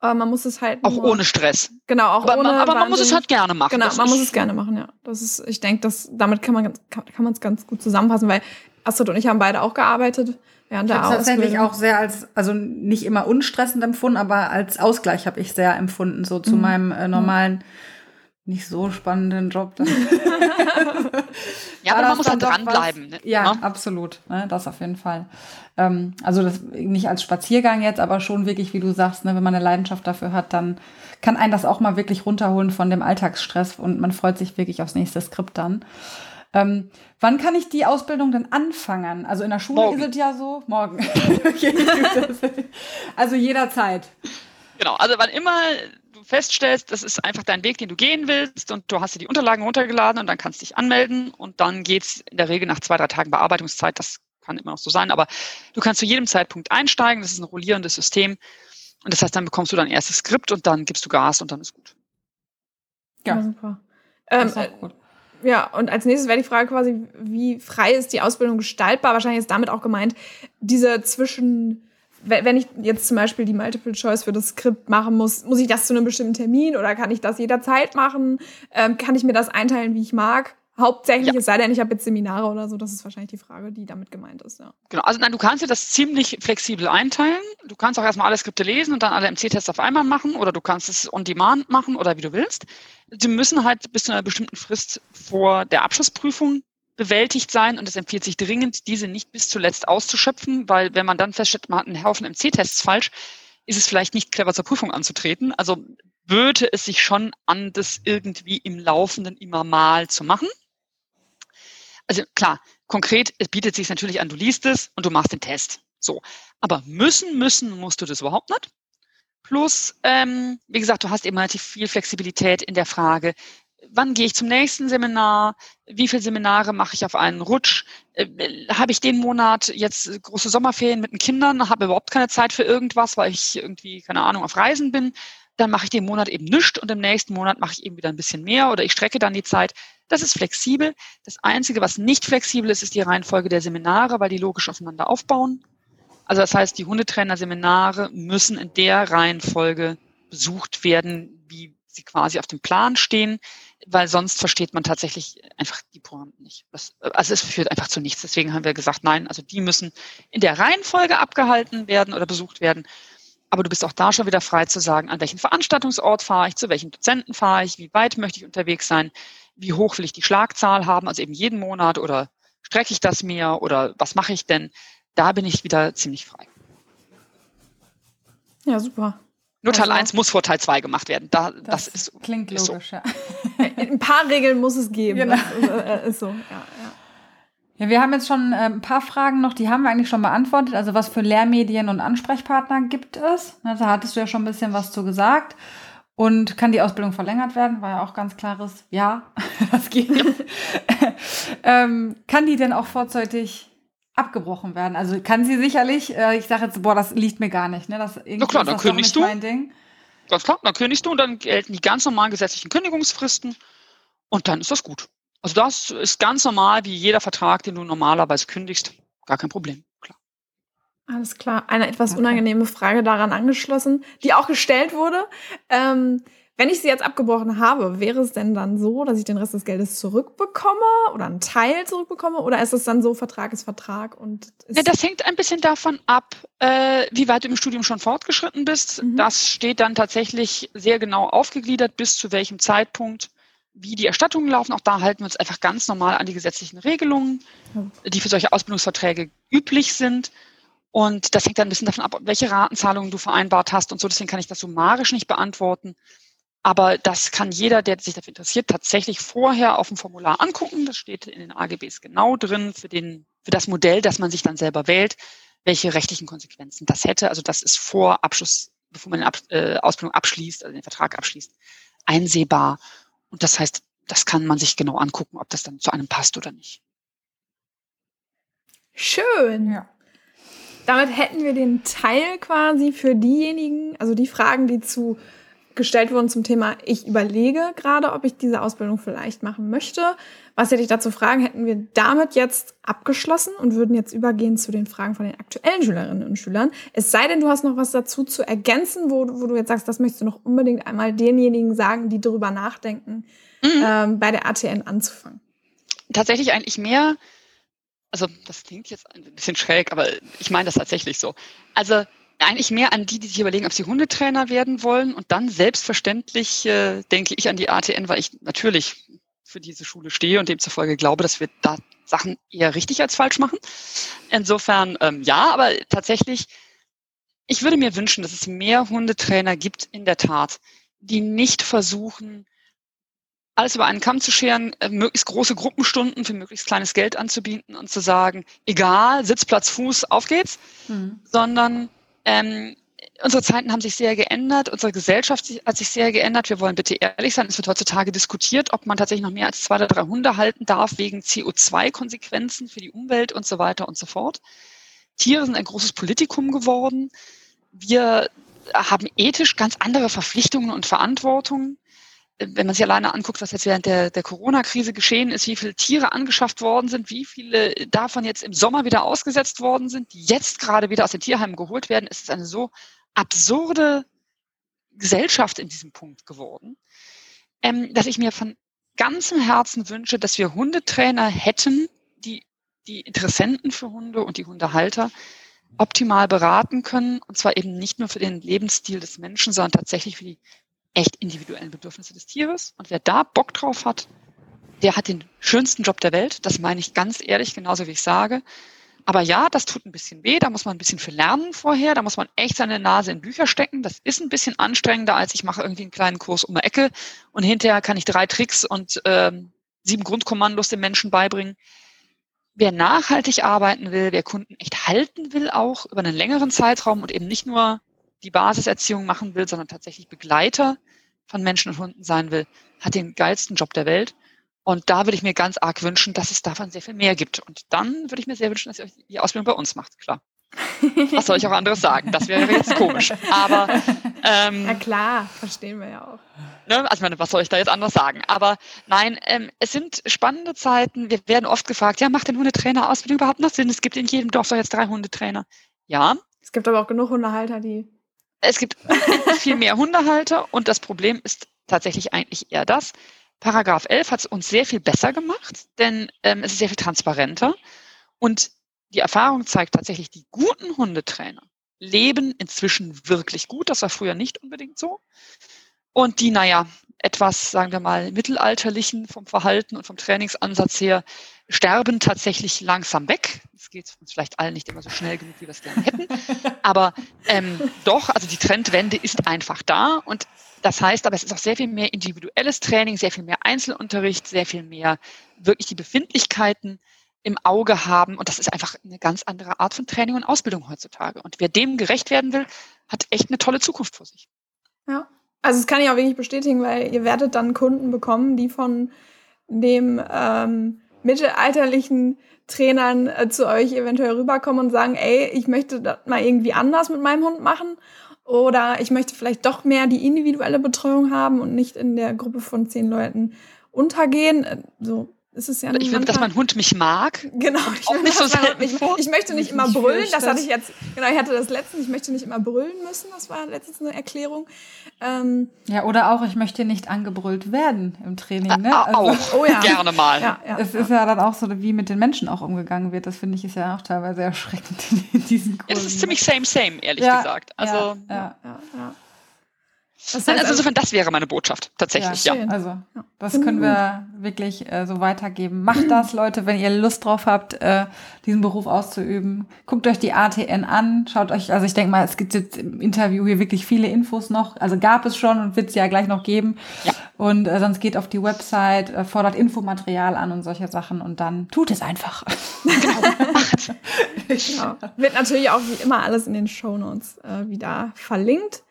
Aber man muss es halt. Auch ohne Stress. Genau, auch aber, ohne. Man, aber man muss es halt gerne machen. Genau, man muss es gerne machen, ja. Das ist, ich denke, das, damit kann man kann, kann man es ganz gut zusammenfassen, weil Astrid und ich haben beide auch gearbeitet während ich der tatsächlich auch sehr als, also nicht immer unstressend empfunden, aber als Ausgleich habe ich sehr empfunden, so zu mhm. meinem äh, normalen nicht so spannenden Job. <laughs> <laughs> ja, aber man muss halt dranbleiben. Ne? Ja, ja, absolut. Ne? Das auf jeden Fall. Ähm, also das nicht als Spaziergang jetzt, aber schon wirklich, wie du sagst, ne, wenn man eine Leidenschaft dafür hat, dann kann einen das auch mal wirklich runterholen von dem Alltagsstress und man freut sich wirklich aufs nächste Skript dann. Ähm, wann kann ich die Ausbildung denn anfangen? Also in der Schule Morgen. ist es ja so. Morgen. <laughs> also jederzeit. Genau, also wann immer du feststellst, das ist einfach dein Weg, den du gehen willst und du hast dir die Unterlagen runtergeladen und dann kannst du dich anmelden und dann geht's in der Regel nach zwei, drei Tagen Bearbeitungszeit, das kann immer noch so sein, aber du kannst zu jedem Zeitpunkt einsteigen, das ist ein rollierendes System und das heißt, dann bekommst du dein erstes Skript und dann gibst du Gas und dann ist gut. Ja, ja super. Ähm, gut. Ja, und als nächstes wäre die Frage quasi, wie frei ist die Ausbildung gestaltbar? Wahrscheinlich ist damit auch gemeint, diese zwischen wenn ich jetzt zum Beispiel die Multiple Choice für das Skript machen muss, muss ich das zu einem bestimmten Termin oder kann ich das jederzeit machen? Ähm, kann ich mir das einteilen, wie ich mag? Hauptsächlich, ja. es sei denn, ich habe jetzt Seminare oder so, das ist wahrscheinlich die Frage, die damit gemeint ist, ja. Genau, also nein, du kannst dir das ziemlich flexibel einteilen. Du kannst auch erstmal alle Skripte lesen und dann alle MC-Tests auf einmal machen oder du kannst es on demand machen oder wie du willst. Sie müssen halt bis zu einer bestimmten Frist vor der Abschlussprüfung bewältigt sein und es empfiehlt sich dringend, diese nicht bis zuletzt auszuschöpfen, weil wenn man dann feststellt, man hat einen Haufen MC-Tests falsch, ist es vielleicht nicht clever zur Prüfung anzutreten. Also würde es sich schon an, das irgendwie im Laufenden immer mal zu machen. Also klar, konkret, es bietet sich natürlich an, du liest es und du machst den Test. So. Aber müssen, müssen musst du das überhaupt nicht. Plus, ähm, wie gesagt, du hast eben relativ viel Flexibilität in der Frage, wann gehe ich zum nächsten Seminar, wie viele Seminare mache ich auf einen Rutsch, äh, habe ich den Monat jetzt große Sommerferien mit den Kindern, habe überhaupt keine Zeit für irgendwas, weil ich irgendwie, keine Ahnung, auf Reisen bin, dann mache ich den Monat eben nichts und im nächsten Monat mache ich eben wieder ein bisschen mehr oder ich strecke dann die Zeit. Das ist flexibel. Das Einzige, was nicht flexibel ist, ist die Reihenfolge der Seminare, weil die logisch aufeinander aufbauen. Also das heißt, die Hundetrainer-Seminare müssen in der Reihenfolge besucht werden, wie sie quasi auf dem Plan stehen weil sonst versteht man tatsächlich einfach die Pointen nicht. Das, also es führt einfach zu nichts. Deswegen haben wir gesagt, nein, also die müssen in der Reihenfolge abgehalten werden oder besucht werden. Aber du bist auch da schon wieder frei zu sagen, an welchen Veranstaltungsort fahre ich, zu welchen Dozenten fahre ich, wie weit möchte ich unterwegs sein, wie hoch will ich die Schlagzahl haben, also eben jeden Monat oder strecke ich das mir oder was mache ich denn? Da bin ich wieder ziemlich frei. Ja, super. Nur Teil also, 1 muss vor Teil 2 gemacht werden. Da, das, das ist, klingt ist logisch, so. ja. <laughs> Ein paar Regeln muss es geben. Genau. Ist, äh, ist so, ja, ja. Ja, wir haben jetzt schon äh, ein paar Fragen noch, die haben wir eigentlich schon beantwortet. Also was für Lehrmedien und Ansprechpartner gibt es? Da hattest du ja schon ein bisschen was zu gesagt. Und kann die Ausbildung verlängert werden? War ja auch ganz klares Ja, <laughs> das geht. <laughs> ähm, kann die denn auch vorzeitig abgebrochen werden. Also kann sie sicherlich, äh, ich sage jetzt, boah, das liegt mir gar nicht. Ne? Das, Na klar, dann kündigst du. Ganz klar, dann kündigst du und dann gelten die ganz normalen gesetzlichen Kündigungsfristen und dann ist das gut. Also das ist ganz normal wie jeder Vertrag, den du normalerweise kündigst. Gar kein Problem, klar. Alles klar. Eine etwas unangenehme Frage daran angeschlossen, die auch gestellt wurde. Ähm, wenn ich sie jetzt abgebrochen habe, wäre es denn dann so, dass ich den Rest des Geldes zurückbekomme oder einen Teil zurückbekomme? Oder ist es dann so, Vertrag ist Vertrag und ja, Das hängt ein bisschen davon ab, äh, wie weit du im Studium schon fortgeschritten bist. Mhm. Das steht dann tatsächlich sehr genau aufgegliedert, bis zu welchem Zeitpunkt, wie die Erstattungen laufen. Auch da halten wir uns einfach ganz normal an die gesetzlichen Regelungen, die für solche Ausbildungsverträge üblich sind. Und das hängt dann ein bisschen davon ab, welche Ratenzahlungen du vereinbart hast und so. Deswegen kann ich das summarisch nicht beantworten. Aber das kann jeder, der sich dafür interessiert, tatsächlich vorher auf dem Formular angucken. Das steht in den AGBs genau drin für, den, für das Modell, das man sich dann selber wählt, welche rechtlichen Konsequenzen das hätte. Also das ist vor Abschluss, bevor man die Ab äh, Ausbildung abschließt, also den Vertrag abschließt, einsehbar. Und das heißt, das kann man sich genau angucken, ob das dann zu einem passt oder nicht. Schön. Ja. Damit hätten wir den Teil quasi für diejenigen, also die Fragen, die zu gestellt wurden zum Thema, ich überlege gerade, ob ich diese Ausbildung vielleicht machen möchte. Was hätte ich dazu fragen? Hätten wir damit jetzt abgeschlossen und würden jetzt übergehen zu den Fragen von den aktuellen Schülerinnen und Schülern. Es sei denn, du hast noch was dazu zu ergänzen, wo, wo du jetzt sagst, das möchtest du noch unbedingt einmal denjenigen sagen, die darüber nachdenken, mhm. ähm, bei der ATN anzufangen. Tatsächlich eigentlich mehr, also das klingt jetzt ein bisschen schräg, aber ich meine das tatsächlich so. Also eigentlich mehr an die, die sich überlegen, ob sie Hundetrainer werden wollen. Und dann selbstverständlich äh, denke ich an die ATN, weil ich natürlich für diese Schule stehe und demzufolge glaube, dass wir da Sachen eher richtig als falsch machen. Insofern ähm, ja, aber tatsächlich, ich würde mir wünschen, dass es mehr Hundetrainer gibt, in der Tat, die nicht versuchen, alles über einen Kamm zu scheren, äh, möglichst große Gruppenstunden für möglichst kleines Geld anzubieten und zu sagen, egal, Sitzplatz, Fuß, auf geht's, mhm. sondern ähm, unsere Zeiten haben sich sehr geändert, unsere Gesellschaft hat sich sehr geändert. Wir wollen bitte ehrlich sein, es wird heutzutage diskutiert, ob man tatsächlich noch mehr als zwei oder drei Hunde halten darf wegen CO2-Konsequenzen für die Umwelt und so weiter und so fort. Tiere sind ein großes Politikum geworden. Wir haben ethisch ganz andere Verpflichtungen und Verantwortungen wenn man sich alleine anguckt, was jetzt während der, der Corona-Krise geschehen ist, wie viele Tiere angeschafft worden sind, wie viele davon jetzt im Sommer wieder ausgesetzt worden sind, die jetzt gerade wieder aus den Tierheimen geholt werden, ist es eine so absurde Gesellschaft in diesem Punkt geworden, ähm, dass ich mir von ganzem Herzen wünsche, dass wir Hundetrainer hätten, die die Interessenten für Hunde und die Hundehalter optimal beraten können, und zwar eben nicht nur für den Lebensstil des Menschen, sondern tatsächlich für die echt individuellen Bedürfnisse des Tieres. Und wer da Bock drauf hat, der hat den schönsten Job der Welt. Das meine ich ganz ehrlich, genauso wie ich sage. Aber ja, das tut ein bisschen weh, da muss man ein bisschen für lernen vorher, da muss man echt seine Nase in Bücher stecken. Das ist ein bisschen anstrengender, als ich mache irgendwie einen kleinen Kurs um die Ecke und hinterher kann ich drei Tricks und ähm, sieben Grundkommandos dem Menschen beibringen. Wer nachhaltig arbeiten will, wer Kunden echt halten will, auch über einen längeren Zeitraum und eben nicht nur die Basiserziehung machen will, sondern tatsächlich Begleiter von Menschen und Hunden sein will, hat den geilsten Job der Welt. Und da würde ich mir ganz arg wünschen, dass es davon sehr viel mehr gibt. Und dann würde ich mir sehr wünschen, dass ihr die Ausbildung bei uns macht, klar. Was soll ich auch anderes sagen? Das wäre jetzt komisch. Aber ähm, Na klar, verstehen wir ja auch. Ne, also meine, was soll ich da jetzt anderes sagen? Aber nein, ähm, es sind spannende Zeiten. Wir werden oft gefragt, ja, macht den Hundetrainer Ausbildung überhaupt noch Sinn? Es gibt in jedem Dorf doch jetzt drei Hundetrainer. Ja. Es gibt aber auch genug Hundehalter, die es gibt viel mehr Hundehalter und das Problem ist tatsächlich eigentlich eher das. Paragraph 11 hat es uns sehr viel besser gemacht, denn ähm, es ist sehr viel transparenter und die Erfahrung zeigt tatsächlich, die guten Hundetrainer leben inzwischen wirklich gut. Das war früher nicht unbedingt so. Und die, naja, etwas, sagen wir mal, mittelalterlichen vom Verhalten und vom Trainingsansatz her, sterben tatsächlich langsam weg. Es geht uns vielleicht allen nicht immer so schnell genug, wie wir es gerne hätten. Aber ähm, doch, also die Trendwende ist einfach da. Und das heißt aber, es ist auch sehr viel mehr individuelles Training, sehr viel mehr Einzelunterricht, sehr viel mehr wirklich die Befindlichkeiten im Auge haben. Und das ist einfach eine ganz andere Art von Training und Ausbildung heutzutage. Und wer dem gerecht werden will, hat echt eine tolle Zukunft vor sich. Ja, also das kann ich auch wirklich bestätigen, weil ihr werdet dann Kunden bekommen, die von dem ähm, mittelalterlichen Trainern äh, zu euch eventuell rüberkommen und sagen, ey, ich möchte das mal irgendwie anders mit meinem Hund machen. Oder ich möchte vielleicht doch mehr die individuelle Betreuung haben und nicht in der Gruppe von zehn Leuten untergehen. Äh, so ist es ja Ich will, dass mein Hund mich mag. <laughs> Genau. Ich, will, nicht so mich, ich möchte nicht immer brüllen. Das hatte ich jetzt, genau, ich hatte das letztens, ich möchte nicht immer brüllen müssen. Das war letztens eine Erklärung. Ähm, ja, oder auch, ich möchte nicht angebrüllt werden im Training. Ne? Also, auch, oh, ja. gerne mal. Ja, ja, es ist ja dann auch so, wie mit den Menschen auch umgegangen wird. Das finde ich ist ja auch teilweise erschreckend <laughs> in diesen Kursen. Es ist ziemlich same, same, ehrlich gesagt. Also, ja, ja, ja. Das heißt, also insofern, das wäre meine Botschaft, tatsächlich, ja. ja. Also, das können wir wirklich äh, so weitergeben. Macht das, Leute, wenn ihr Lust drauf habt, äh, diesen Beruf auszuüben. Guckt euch die ATN an, schaut euch, also ich denke mal, es gibt jetzt im Interview hier wirklich viele Infos noch. Also gab es schon und wird es ja gleich noch geben. Ja. Und äh, sonst geht auf die Website, äh, fordert Infomaterial an und solche Sachen und dann tut es einfach. Genau, <laughs> genau. Wird natürlich auch wie immer alles in den Shownotes äh, wieder verlinkt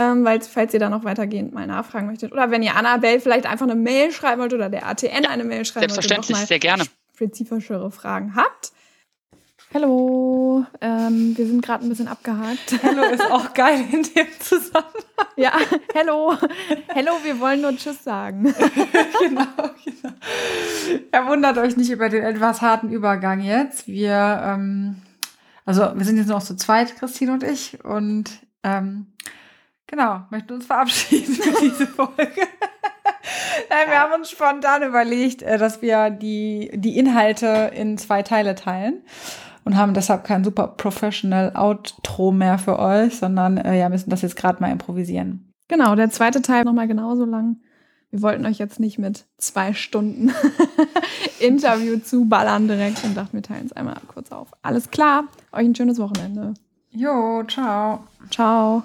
ähm, weil falls ihr da noch weitergehend mal nachfragen möchtet. Oder wenn ihr Annabelle vielleicht einfach eine Mail schreiben wollt oder der ATN eine Mail schreiben wollt. Selbstverständlich, sehr gerne. spezifischere Fragen habt. Hallo, ähm, wir sind gerade ein bisschen abgehakt. Hallo ist auch geil in dem Zusammenhang. Ja, hello. Hello, wir wollen nur Tschüss sagen. <laughs> genau, genau. Ja, wundert euch nicht über den etwas harten Übergang jetzt. Wir, ähm, also wir sind jetzt noch zu zweit, Christine und ich. Und ähm, Genau, möchten uns verabschieden für diese Folge. Nein, wir haben uns spontan überlegt, äh, dass wir die, die Inhalte in zwei Teile teilen. und haben deshalb kein super professional Outro mehr für euch, sondern äh, ja, müssen das jetzt gerade mal improvisieren. Genau, der zweite Teil nochmal genauso lang. Wir wollten euch jetzt nicht mit zwei Stunden <laughs> Interview zuballern direkt und dachten, wir teilen es einmal kurz auf. Alles klar, euch ein schönes Wochenende. Jo, ciao. Ciao.